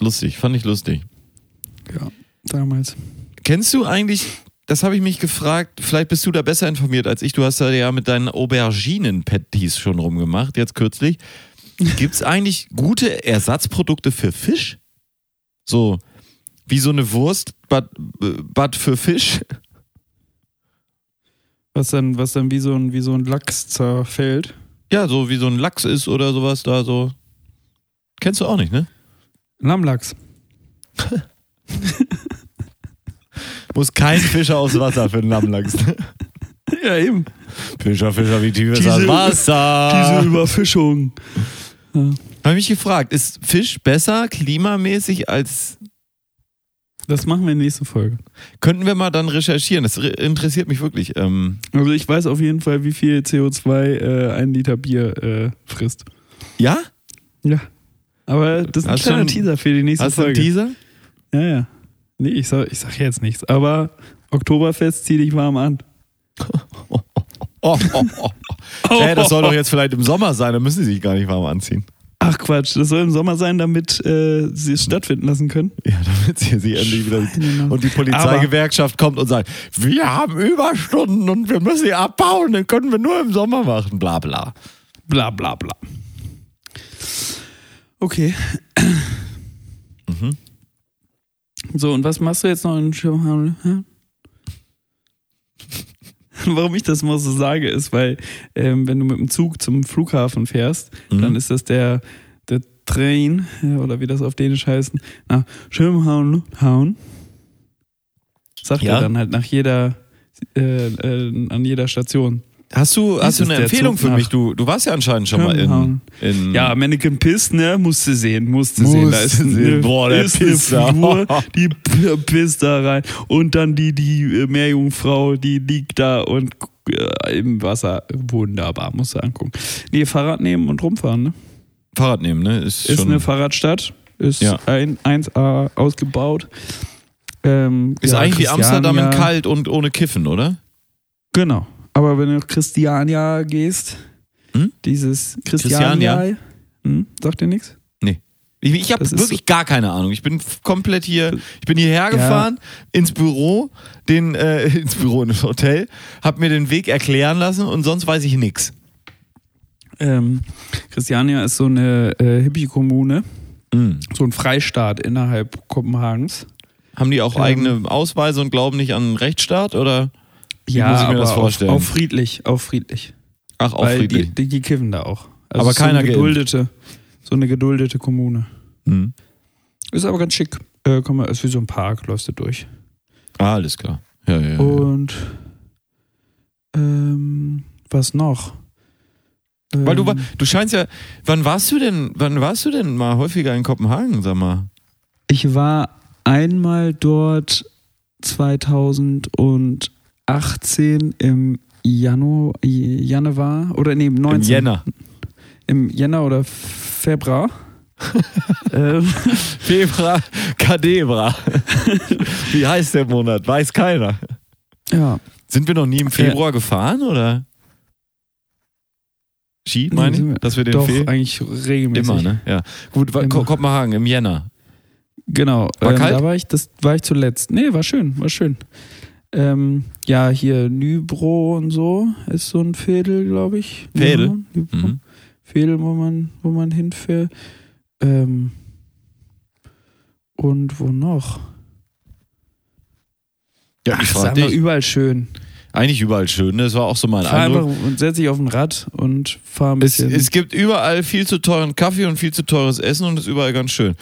lustig, fand ich lustig. Ja, damals. Kennst du eigentlich, das habe ich mich gefragt, vielleicht bist du da besser informiert als ich, du hast da ja mit deinen Auberginen-Patties schon rumgemacht, jetzt kürzlich. Gibt es eigentlich gute Ersatzprodukte für Fisch? So, wie so eine Wurst, but, für Fisch? Was dann, was dann wie so ein, wie so ein Lachs zerfällt. Ja, so wie so ein Lachs ist oder sowas da so. Kennst du auch nicht, ne? Lammlachs. (laughs) Muss kein Fischer aus Wasser für einen Lammlachs. (laughs) Ja, eben. Fischer, Fischer, wie tief ist das Wasser? Diese Überfischung. Habe mich gefragt, ist Fisch besser klimamäßig als. Das machen wir in der nächsten Folge. Könnten wir mal dann recherchieren? Das re- interessiert mich wirklich. Ähm, Also ich weiß auf jeden Fall, wie viel CO2 äh, ein Liter Bier äh, frisst. ja? Ja. Aber das ist ein Hast kleiner schon- Teaser für die nächste Hast du einen Folge. Teaser? Ja, ja. Nee, ich sag, ich sag jetzt nichts. Aber Oktoberfest zieh dich warm an. Oh, oh, oh. Hey, das soll doch jetzt vielleicht im Sommer sein, da müssen sie sich gar nicht warm anziehen. Ach Quatsch, das soll im Sommer sein, damit äh, sie es stattfinden lassen können. Ja, damit sie sie endlich wieder. Schweinenaus. Und die Polizeigewerkschaft kommt und sagt: Wir haben Überstunden und wir müssen sie abbauen, den können wir nur im Sommer machen. Bla bla. Bla bla bla. Okay. Mhm. So, und was machst du jetzt noch in Schirmhauen? Hä? (laughs) Warum ich das mal so sage, ist, weil ähm, wenn du mit dem Zug zum Flughafen fährst, Mhm. dann ist das der, der Train, oder wie das auf Dänisch heißt, nach Schirmhauen, hauen. Sagt Ja. er dann halt nach jeder, äh, äh, an jeder Station. Hast du, hast du eine Empfehlung für mich? Du, du warst ja anscheinend schon mal in. In Ja, Mannequin Piss, ne? Musst du sehen, musst du Musst sehen. Da ist eine, Boah, der ist eine Pisser. Flur, (laughs) die pisst da rein. Und dann die, die äh, Meerjungfrau, die liegt da und äh, im Wasser. Wunderbar, musst du angucken. Nee, Fahrrad nehmen und rumfahren, ne? Fahrrad nehmen, ne? Ist, Ist eine Fahrradstadt. Ist Ja. ein 1A ausgebaut. Ähm, ist ja, eigentlich wie Amsterdam in kalt und ohne Kiffen, oder? Genau. Aber wenn du nach Christiania gehst, Hm? dieses Christiania? Christiania, hm? sagt dir nichts? Ich, ich habe wirklich gar keine Ahnung. Ich bin komplett hier, ich bin hierher gefahren, ins Büro, den, äh, (laughs) ins Büro, ins Hotel, habe mir den Weg erklären lassen und sonst weiß ich nichts. Ähm, Christiania ist so eine äh, Hippie-Kommune, Mhm. so ein Freistaat innerhalb Kopenhagens. Haben die auch Ähm. eigene Ausweise und glauben nicht an den Rechtsstaat oder? Wie Ja, muss ich mir aber das vorstellen? Auf, auf friedlich, auf friedlich. Ach, auch Weil friedlich. Die, die, die kiffen da auch. Also Aber ist so keiner eine geimpft. geduldete, so eine geduldete Kommune. Mhm. Ist aber ganz schick. Äh, komm mal, ist wie so ein Park, läufst du durch. Ah, alles klar. Ja, ja, ja. Und ähm, was noch? Weil du, Ähm, du scheinst ja, wann warst du denn, wann warst du denn mal häufiger in Kopenhagen, sag mal? Ich war einmal dort 2018 im Januar, Januar oder nee, 19. Im Jänner. Im Jänner oder Februar. (laughs) ähm, Februar, Kadebra. (laughs) Wie heißt der Monat? Weiß keiner. ja, Sind wir noch nie im Februar gefahren oder? Ski, meine ich? Dass wir den doch, Fe eigentlich regelmäßig. Immer, ne? Ja. Gut, Immer. Ko- Kopenhagen im Jänner. Genau. War ähm, kalt? Da war ich, das war ich zuletzt. Nee, war schön, war schön. Ähm, ja, hier Nybro und so ist so ein Viertel, glaube ich. Ja, Nybro. Mhm. Viertel, wo man, wo man hinfährt. Ähm, und wo noch? Ja, Ach, ich ist frag einfach überall schön. Eigentlich überall schön, ne? Das war auch so mein Fahr Eindruck. einfach und setz dich auf ein Rad und fahr ein Es, bisschen. es gibt überall viel zu teuren Kaffee und viel zu teures Essen und es ist überall ganz schön.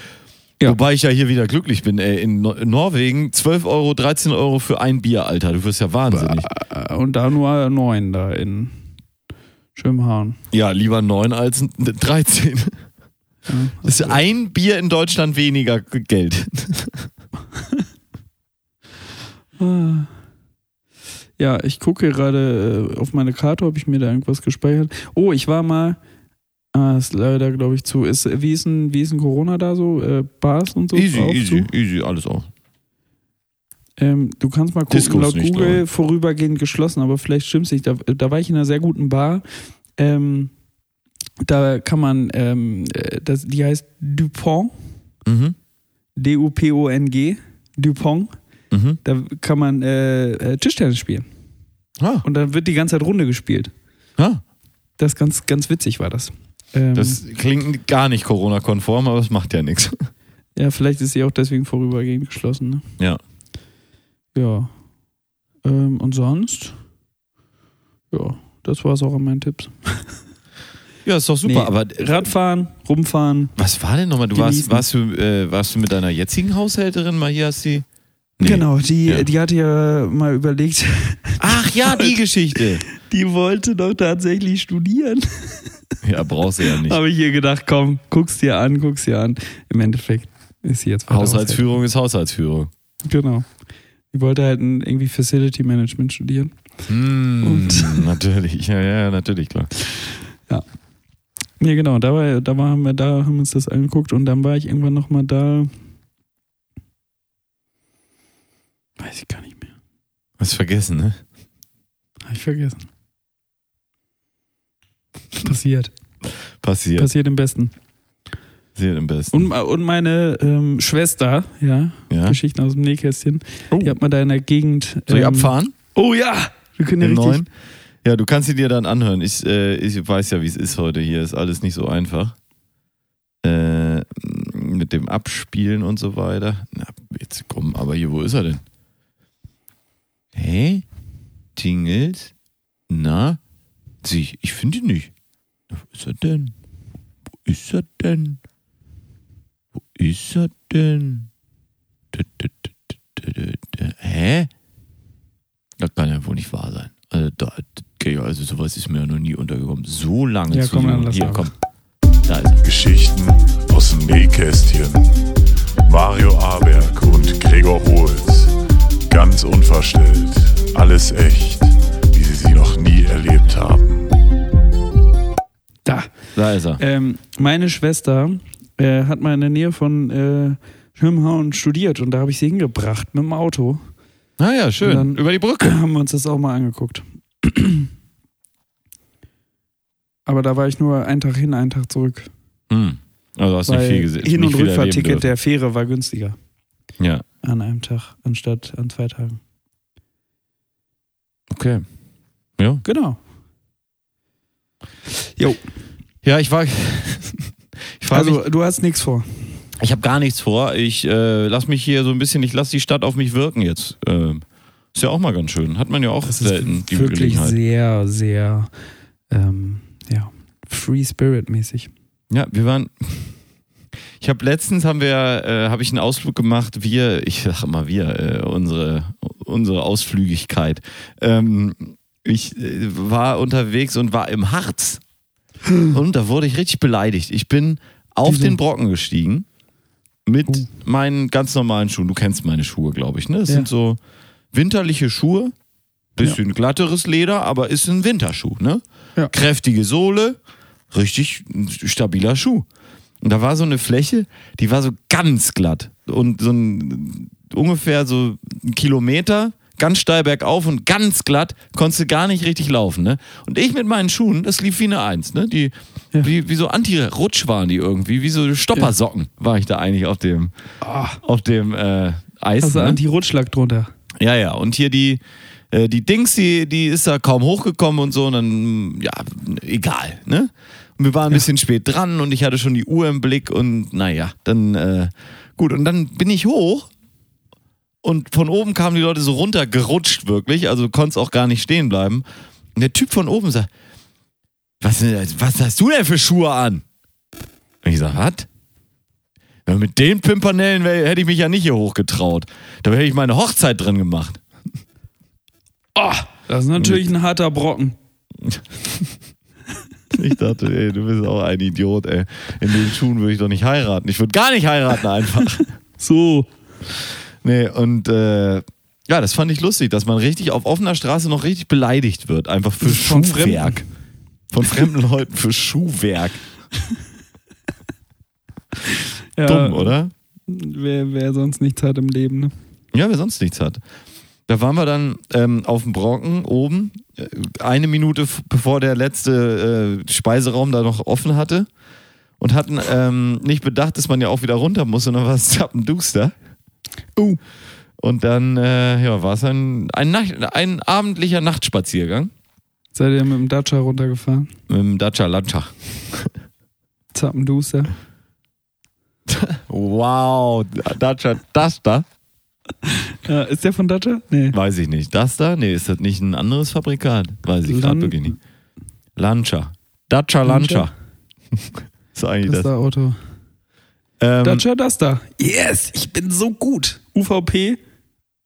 Ja. Wobei ich ja hier wieder glücklich bin. Ey, in, Nor- in Norwegen 12 Euro, 13 Euro für ein Bier, Alter. Du wirst ja wahnsinnig. Äh, und da nur neun da in Schwimmhauen. Ja, lieber 9 als n- 13. Ja, Das ist ein Bier in Deutschland weniger Geld. (laughs) Ja, ich gucke gerade äh, auf meine Karte, ob ich mir da irgendwas gespeichert. Oh, ich war mal. Ah, ist leider, glaube ich, zu. Ist, wie, ist denn, wie ist denn Corona da so? Äh, Bars und so? Easy, easy, Zu? easy, alles auch. Ähm, du kannst mal gucken, Discos laut nicht, Google vorübergehend geschlossen, aber vielleicht stimmt's nicht. Da, da war ich in einer sehr guten Bar. Ähm, da kann man, ähm, äh, das, die heißt Dupont, Mhm. D-U-P-O-N-G, Dupont. Mhm. Da kann man äh, äh, Tischtennis spielen. Ah, Und dann wird die ganze Zeit Runde gespielt. ah, Das ganz, ganz witzig war das. Ähm, das klingt gar nicht Corona-konform, aber es macht ja nichts. ja, vielleicht ist sie auch deswegen vorübergehend geschlossen. Ne? Ja. Ja. Ähm, und sonst? Ja, das war es auch an meinen Tipps. Ja, ist doch super. Nee, Aber Radfahren, rumfahren. was war denn nochmal? Du warst, warst, du, äh, warst du mit deiner jetzigen Haushälterin mal hier? Hast die. Nee. Genau, die, Ja. die hatte ja mal überlegt, (laughs) Ach ja, die Geschichte. die wollte doch tatsächlich studieren. Ja, brauchst du ja nicht. Habe ich ihr gedacht, komm, guck's dir an, guck's dir an. Im Endeffekt ist sie jetzt Haushaltsführung ist Haushaltsführung. Haushalt- Genau. Die wollte halt ein, irgendwie Facility Management studieren. Hm, Und- (laughs) natürlich, ja, ja, natürlich, klar. Ja, genau, da, war, da waren wir, da haben wir uns das angeguckt und dann war ich irgendwann nochmal da. Weiß ich gar nicht mehr. Hast vergessen, ne? Habe ich vergessen. (laughs) Passiert. Passiert. Passiert im Besten. Passiert am besten. Und, und meine ähm, Schwester, ja, ja? Geschichten aus dem Nähkästchen, Oh. die hat mal da in der Gegend. Soll ich ähm, abfahren? Oh ja! Wir können ja richtig. neuen? Ja, du kannst sie dir dann anhören. Ich, äh, ich weiß ja, wie es ist heute hier. Ist alles nicht so einfach. Äh, mit dem Abspielen und so weiter. Na, jetzt komm, aber hier, wo ist er denn? Hä? Tingelt? Na? Sieh, ich finde ihn nicht. Wo ist er denn? Wo ist er denn? Wo ist er denn? Hä? Das kann ja wohl nicht wahr sein. Also, da, okay, also sowas ist mir ja noch nie untergekommen. So lange Ja, zu komm, dann suchen. Hier, komm. Da ist er. Geschichten aus dem Nähkästchen. Mario Aberg und Gregor Holz. Ganz unverstellt. Alles echt, wie sie sie noch nie erlebt haben. Da. Da ist er. Ähm, meine Schwester äh, hat mal in der Nähe von äh, Schirmhauen studiert und da habe ich sie hingebracht mit dem Auto. Ah ja, schön. Und dann- Über die Brücke. Haben wir uns das auch mal angeguckt. Aber da war ich nur einen Tag hin, einen Tag zurück. Hm. Also hast nicht Weil viel gesehen. Hin- nicht und Rückfahrticket der Fähre war günstiger Ja, an einem Tag, anstatt an zwei Tagen. okay. Ja. Genau. Ja, ich war. (laughs) ich frage mich, Also du hast nichts vor. ich habe gar nichts vor. Ich äh, lass mich hier so ein bisschen, ich lasse die Stadt auf mich wirken jetzt. Äh, ist ja auch mal ganz schön. Hat man ja auch Das selten ist die wirklich sehr, sehr ähm, ja, Free Spirit mäßig. Ja, wir waren. Ich habe letztens haben wir, äh, habe ich einen Ausflug gemacht. Wir, ich sag immer wir, äh, unsere unsere Ausflügigkeit. Ähm, ich äh, war unterwegs und war im Harz und da wurde ich richtig beleidigt. Ich bin auf den Brocken gestiegen mit Oh. meinen ganz normalen Schuhen. Du kennst meine Schuhe, glaube ich. Ne, das Ja. sind so winterliche Schuhe, bisschen glatteres Leder, aber ist ein Winterschuh. Ne, Ja. kräftige Sohle, richtig stabiler Schuh. Und da war so eine Fläche, die war so ganz glatt und so ein ungefähr so ein Kilometer ganz steil bergauf und ganz glatt, konntest du gar nicht richtig laufen, ne? Und ich mit meinen Schuhen, das lief wie eine Eins, ne? Die, Ja. wie, wie so Anti-Rutsch waren die irgendwie, wie so Stoppersocken war ich da eigentlich auf dem, auf dem äh, Eis. Also ne? Anti-Rutschlag drunter. Ja, ja. Und hier die, äh, die Dings, die, die ist da kaum hochgekommen und so. Und dann, ja, egal, ne? Wir waren ein bisschen spät dran und ich hatte schon die Uhr im Blick und naja, dann, äh, gut. Und dann bin ich hoch und von oben kamen die Leute so runtergerutscht wirklich. Also du konntest auch gar nicht stehen bleiben. Und der Typ von oben sagt, was, was hast du denn für Schuhe an? Und ich sag, was? Ja, mit den Pimpernellen hätte ich mich ja nicht hier hochgetraut. Da hätte ich meine Hochzeit drin gemacht. Das ist natürlich ein harter Brocken. (laughs) Ich dachte, ey, du bist auch ein Idiot, ey. In den Schuhen würde ich doch nicht heiraten. Ich würde gar nicht heiraten einfach. (laughs) So. Nee, und äh, ja, das fand ich lustig, dass man richtig auf offener Straße noch richtig beleidigt wird. Einfach für Von Schuhwerk. Von fremden Leuten für Schuhwerk. Ja, Dumm, oder? Wer, wer sonst nichts hat im Leben, ne? Ja, wer sonst nichts hat. Da waren wir dann ähm, auf dem Brocken oben, äh, eine Minute bevor der letzte äh, Speiseraum da noch offen hatte und hatten ähm, nicht bedacht, dass man ja auch wieder runter muss, sondern war (laughs) es zappenduster. Oh. Und dann äh, ja, war es ein, ein, Nacht, ein abendlicher Nachtspaziergang Seid ihr mit dem Dacia runtergefahren? mit dem Dacia Lancia. Zappenduster. (laughs) Wow, Dacia das da? Ja, ist der von Dacia? Nee. Weiß ich nicht. Das da? Nee, ist das nicht ein anderes Fabrikat? Weiß ich gerade wirklich nicht. Lancia. Dacia Lancia. (laughs) ist eigentlich Das das. da Auto. Ähm, Dacia, da. Yes, ich bin so gut. UVP,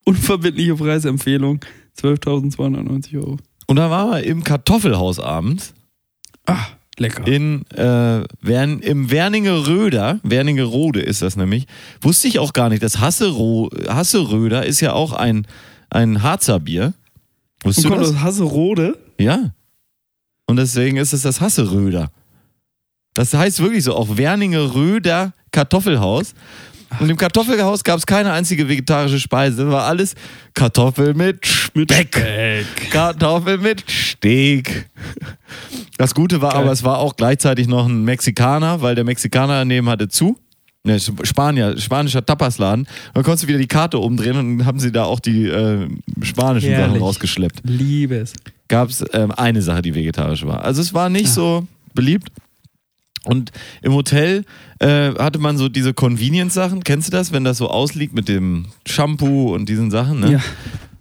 unverbindliche Preisempfehlung. 12.290 Euro. und da waren wir im Kartoffelhaus abends Ah, lecker. in äh, Wern, im Werningeröder. Werningerode ist das nämlich. Wusste ich auch gar nicht. Das Hassero, Hasseröder ist ja auch ein, ein Harzer Bier. Und Wusstest du kommt das? aus Hasserode? Ja. Und deswegen ist es das Hasseröder. Das heißt wirklich so, auch Werningeröder Kartoffelhaus. Und im Kartoffelhaus gab es keine einzige vegetarische Speise. War alles Kartoffel mit Speck. Kartoffel mit Steak. Das Gute war Geil. aber, es war auch gleichzeitig noch ein Mexikaner, weil der Mexikaner daneben hatte zu. Ne, Spanier, spanischer Tapasladen. Dann konntest du wieder die Karte umdrehen und dann haben sie da auch die äh, spanischen Sachen Herrlich. rausgeschleppt Liebes. gab es ähm, eine Sache, die vegetarisch war. Also es war nicht so beliebt. Und im Hotel äh, hatte man so diese Convenience-Sachen. Kennst du das, wenn das so ausliegt mit dem Shampoo und diesen Sachen? Ne? Ja.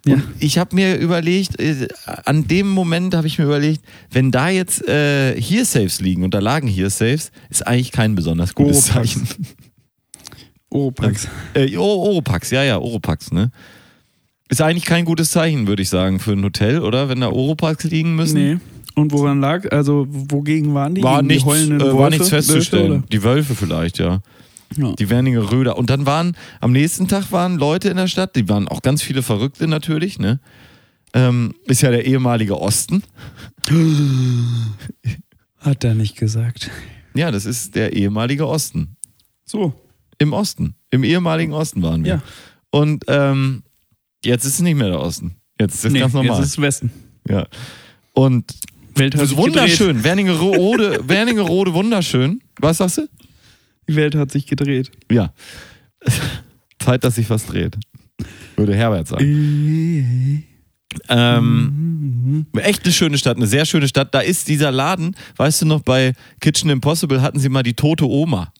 Ja. Und ich habe mir überlegt, äh, an dem Moment habe ich mir überlegt, wenn da jetzt äh, Hear-Saves liegen und da lagen Hear-Saves, ist eigentlich kein besonders gutes Oropax. Zeichen. (laughs) Oropax. Äh, O- Oropax, ja, ja, Oropax, ne? Ist eigentlich kein gutes Zeichen, würde ich sagen, für ein Hotel, oder? Wenn da Oropax liegen müssen. Nee. Und woran lag? Also, wogegen waren die? War die nichts, heulenden äh, war nichts festzustellen. Wölfe, die Wölfe vielleicht, ja. Ja. Die Werninger Röder. Und dann waren, am nächsten Tag waren Leute in der Stadt, die waren auch ganz viele Verrückte natürlich, ne? Ähm, ist ja der ehemalige Osten. (gasps) Hat er nicht gesagt. Ja, das ist der ehemalige Osten. So. Im Osten. Im ehemaligen Osten waren wir. Ja. Und ähm, jetzt ist es nicht mehr der Osten. Jetzt ist es Nee, ganz normal. Jetzt ist es Westen. ja. Und Welt hat das ist sich gedreht. wunderschön. Wernigerode, (laughs) Wernigerode, wunderschön. Was sagst du? Die Welt hat sich gedreht. Ja. Zeit, dass sich was dreht. Würde Herbert sagen. Ähm, echt eine schöne Stadt, eine sehr schöne Stadt. Da ist dieser Laden, weißt du noch, bei Kitchen Impossible hatten sie mal die tote Oma,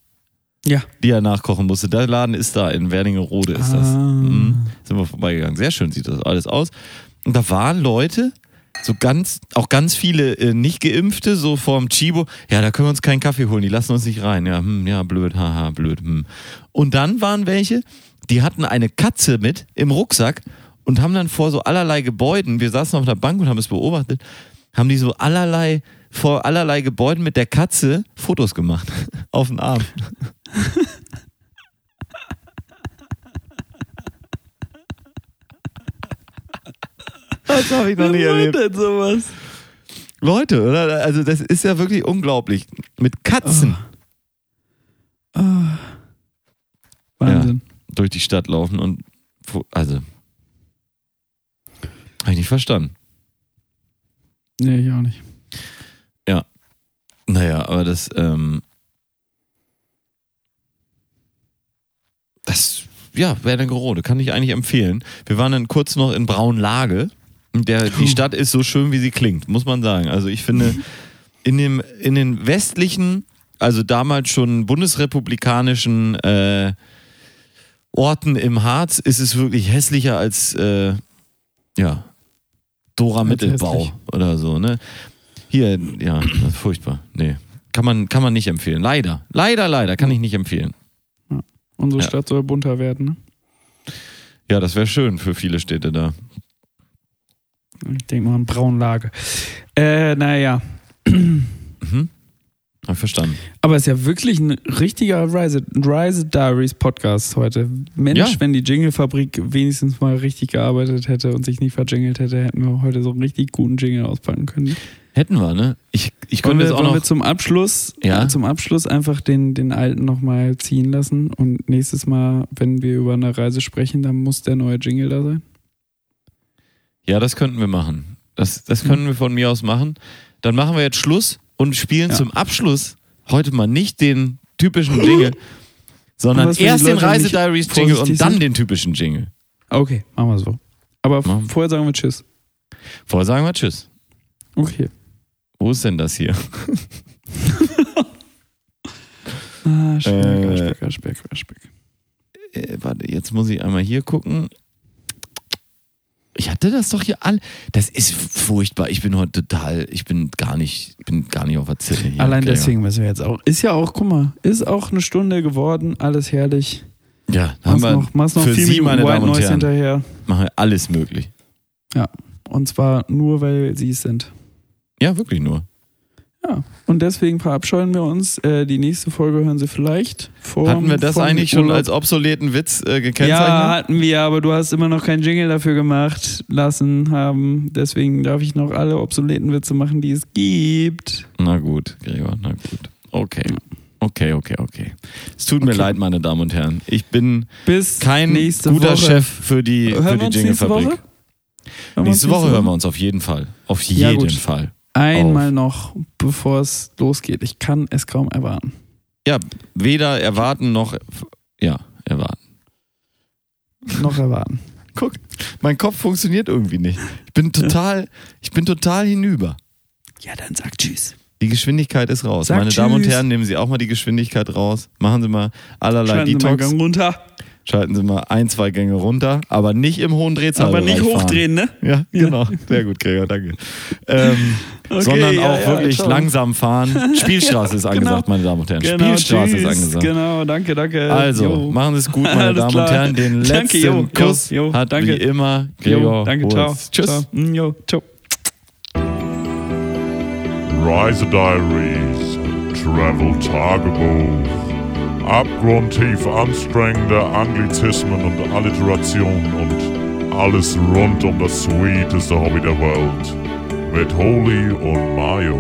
Ja. die er nachkochen musste. Der Laden ist da, in Wernigerode ist das. Ah. Mhm. Sind wir vorbeigegangen. Sehr schön sieht das alles aus. Und da waren Leute, so ganz, auch ganz viele äh, Nicht-Geimpfte, so vorm Chibo. Ja, da können wir uns keinen Kaffee holen, die lassen uns nicht rein. Ja, hm, ja, blöd, haha, blöd. Hm. Und dann waren welche, die hatten eine Katze mit im Rucksack und haben dann vor so allerlei Gebäuden, wir saßen auf der Bank und haben es beobachtet, haben die so allerlei, vor allerlei Gebäuden mit der Katze Fotos gemacht. (laughs) auf den Arm. (laughs) Das habe ich noch nie erlebt. denn sowas? Leute, oder? Also das ist ja wirklich unglaublich. Mit Katzen Wahnsinn. durch die Stadt laufen und also habe ich nicht verstanden. Nee, ich auch nicht. Naja, aber das ähm, das ja Wernigerode kann ich eigentlich empfehlen. Wir waren dann kurz noch in Braunlage. Der, die (laughs) Stadt ist so schön, wie sie klingt, muss man sagen. Also ich finde, in, dem, in den westlichen, also damals schon bundesrepublikanischen äh, Orten im Harz ist es wirklich hässlicher als äh, ja, Dora Mittelbau oder so. Ne? Hier, ja, furchtbar. Nee. Kann man, kann man nicht empfehlen. Leider. Leider, leider. Kann ich nicht empfehlen. Unsere Ja. Stadt soll bunter werden, ne? Ja, das wäre schön für viele Städte da. Ich denke mal an Braunlage. Äh, naja. Mhm. Hab ich verstanden. Aber es ist ja wirklich ein richtiger Rise, Rise Diaries Podcast heute. Mensch, Ja. wenn die Jingle-Fabrik wenigstens mal richtig gearbeitet hätte und sich nicht verjingelt hätte, hätten wir heute so einen richtig guten Jingle auspacken können. Hätten wir, ne? Ich, ich könnte wir, jetzt auch wollen wir noch. zum Abschluss, Ja. äh, zum Abschluss einfach den, den alten nochmal ziehen lassen und nächstes Mal, wenn wir über eine Reise sprechen, dann muss der neue Jingle da sein. Ja, das könnten wir machen. Das, das können wir von mir aus machen. Dann machen wir jetzt Schluss und spielen Ja. zum Abschluss heute mal nicht den typischen Jingle, (laughs) sondern Was, erst den Reise-Diaries-Jingle und dann sind? den typischen Jingle. Okay, machen wir so. Aber Machen vorher sagen wir Tschüss. Vorher sagen wir Tschüss. Okay. Wo ist denn das hier? (laughs) Ah, Speck, Äh. Speck, Speck, Speck. Äh, warte, jetzt muss ich einmal hier gucken. Ich hatte das doch hier all. Das ist furchtbar. Ich bin heute total, ich bin gar nicht, bin gar nicht auf der Zelle hier. Allein Gregor. deswegen müssen wir jetzt auch. Ist ja auch, guck mal, ist auch eine Stunde geworden, alles herrlich. Ja, haben Machst wir noch, machst noch für vier Sie, meine White Damen und Noise Herren, hinterher. machen wir alles möglich. Und zwar nur, weil sie es sind. Ja, wirklich nur. Ja. Und deswegen verabscheuen wir uns. Äh, die nächste Folge hören Sie vielleicht. Vor, Hatten wir das eigentlich schon als obsoleten Witz äh, gekennzeichnet? Ja, hatten wir, aber du hast immer noch keinen Jingle dafür gemacht lassen haben. Deswegen darf ich noch alle obsoleten Witze machen, die es gibt. Na gut, Gregor, na gut. Okay. Okay, okay, okay. Es tut mir Okay. leid, meine Damen und Herren. Ich bin Bis kein guter Woche. Chef für die, Hören für die uns nächste Jingle-Fabrik. Woche? Nächste Woche hören wir uns auf jeden Fall. Auf Ja, jeden gut. Fall. Einmal noch, bevor es losgeht. Ich kann es kaum erwarten. Ja, weder erwarten noch. Ja, erwarten. Noch erwarten. (laughs) Guck, mein Kopf funktioniert irgendwie nicht. Ich bin total, ich bin total hinüber. Ja, dann sag Tschüss. Die Geschwindigkeit ist raus. Sag Meine Damen und tschüss. Herren, nehmen Sie auch mal die Geschwindigkeit raus. Machen Sie mal allerlei Schalten Sie mal Detox. Gang runter. Schalten Sie mal ein, zwei Gänge runter, aber nicht im hohen Drehzahl. Aber nicht hochdrehen, ne? Ja, genau. Sehr gut, Gregor, danke. Ähm, (laughs) Okay, sondern ja, auch ja, wirklich ciao. langsam fahren. (laughs) Spielstraße ist angesagt, Genau. meine Damen und Herren. Genau, Spielstraße tschüss. ist angesagt. Genau, danke, danke. Also, Jo. machen Sie es gut, meine (laughs) Damen klar. und Herren. Den letzten Danke, jo, jo, Kuss jo, hat danke. wie immer Gregor Jo, danke, ciao. Tschüss. Ciao. Mm, Jo, ciao. Reise Diaries, Travel Tagebuch. Abgrundtief anstrengende Anglizismen und Alliterationen und alles rund um das sweeteste Hobby der Welt. Mit Holy und Mayo.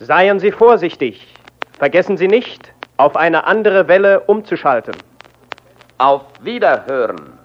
Seien Sie vorsichtig. Vergessen Sie nicht, auf eine andere Welle umzuschalten. Auf Wiederhören.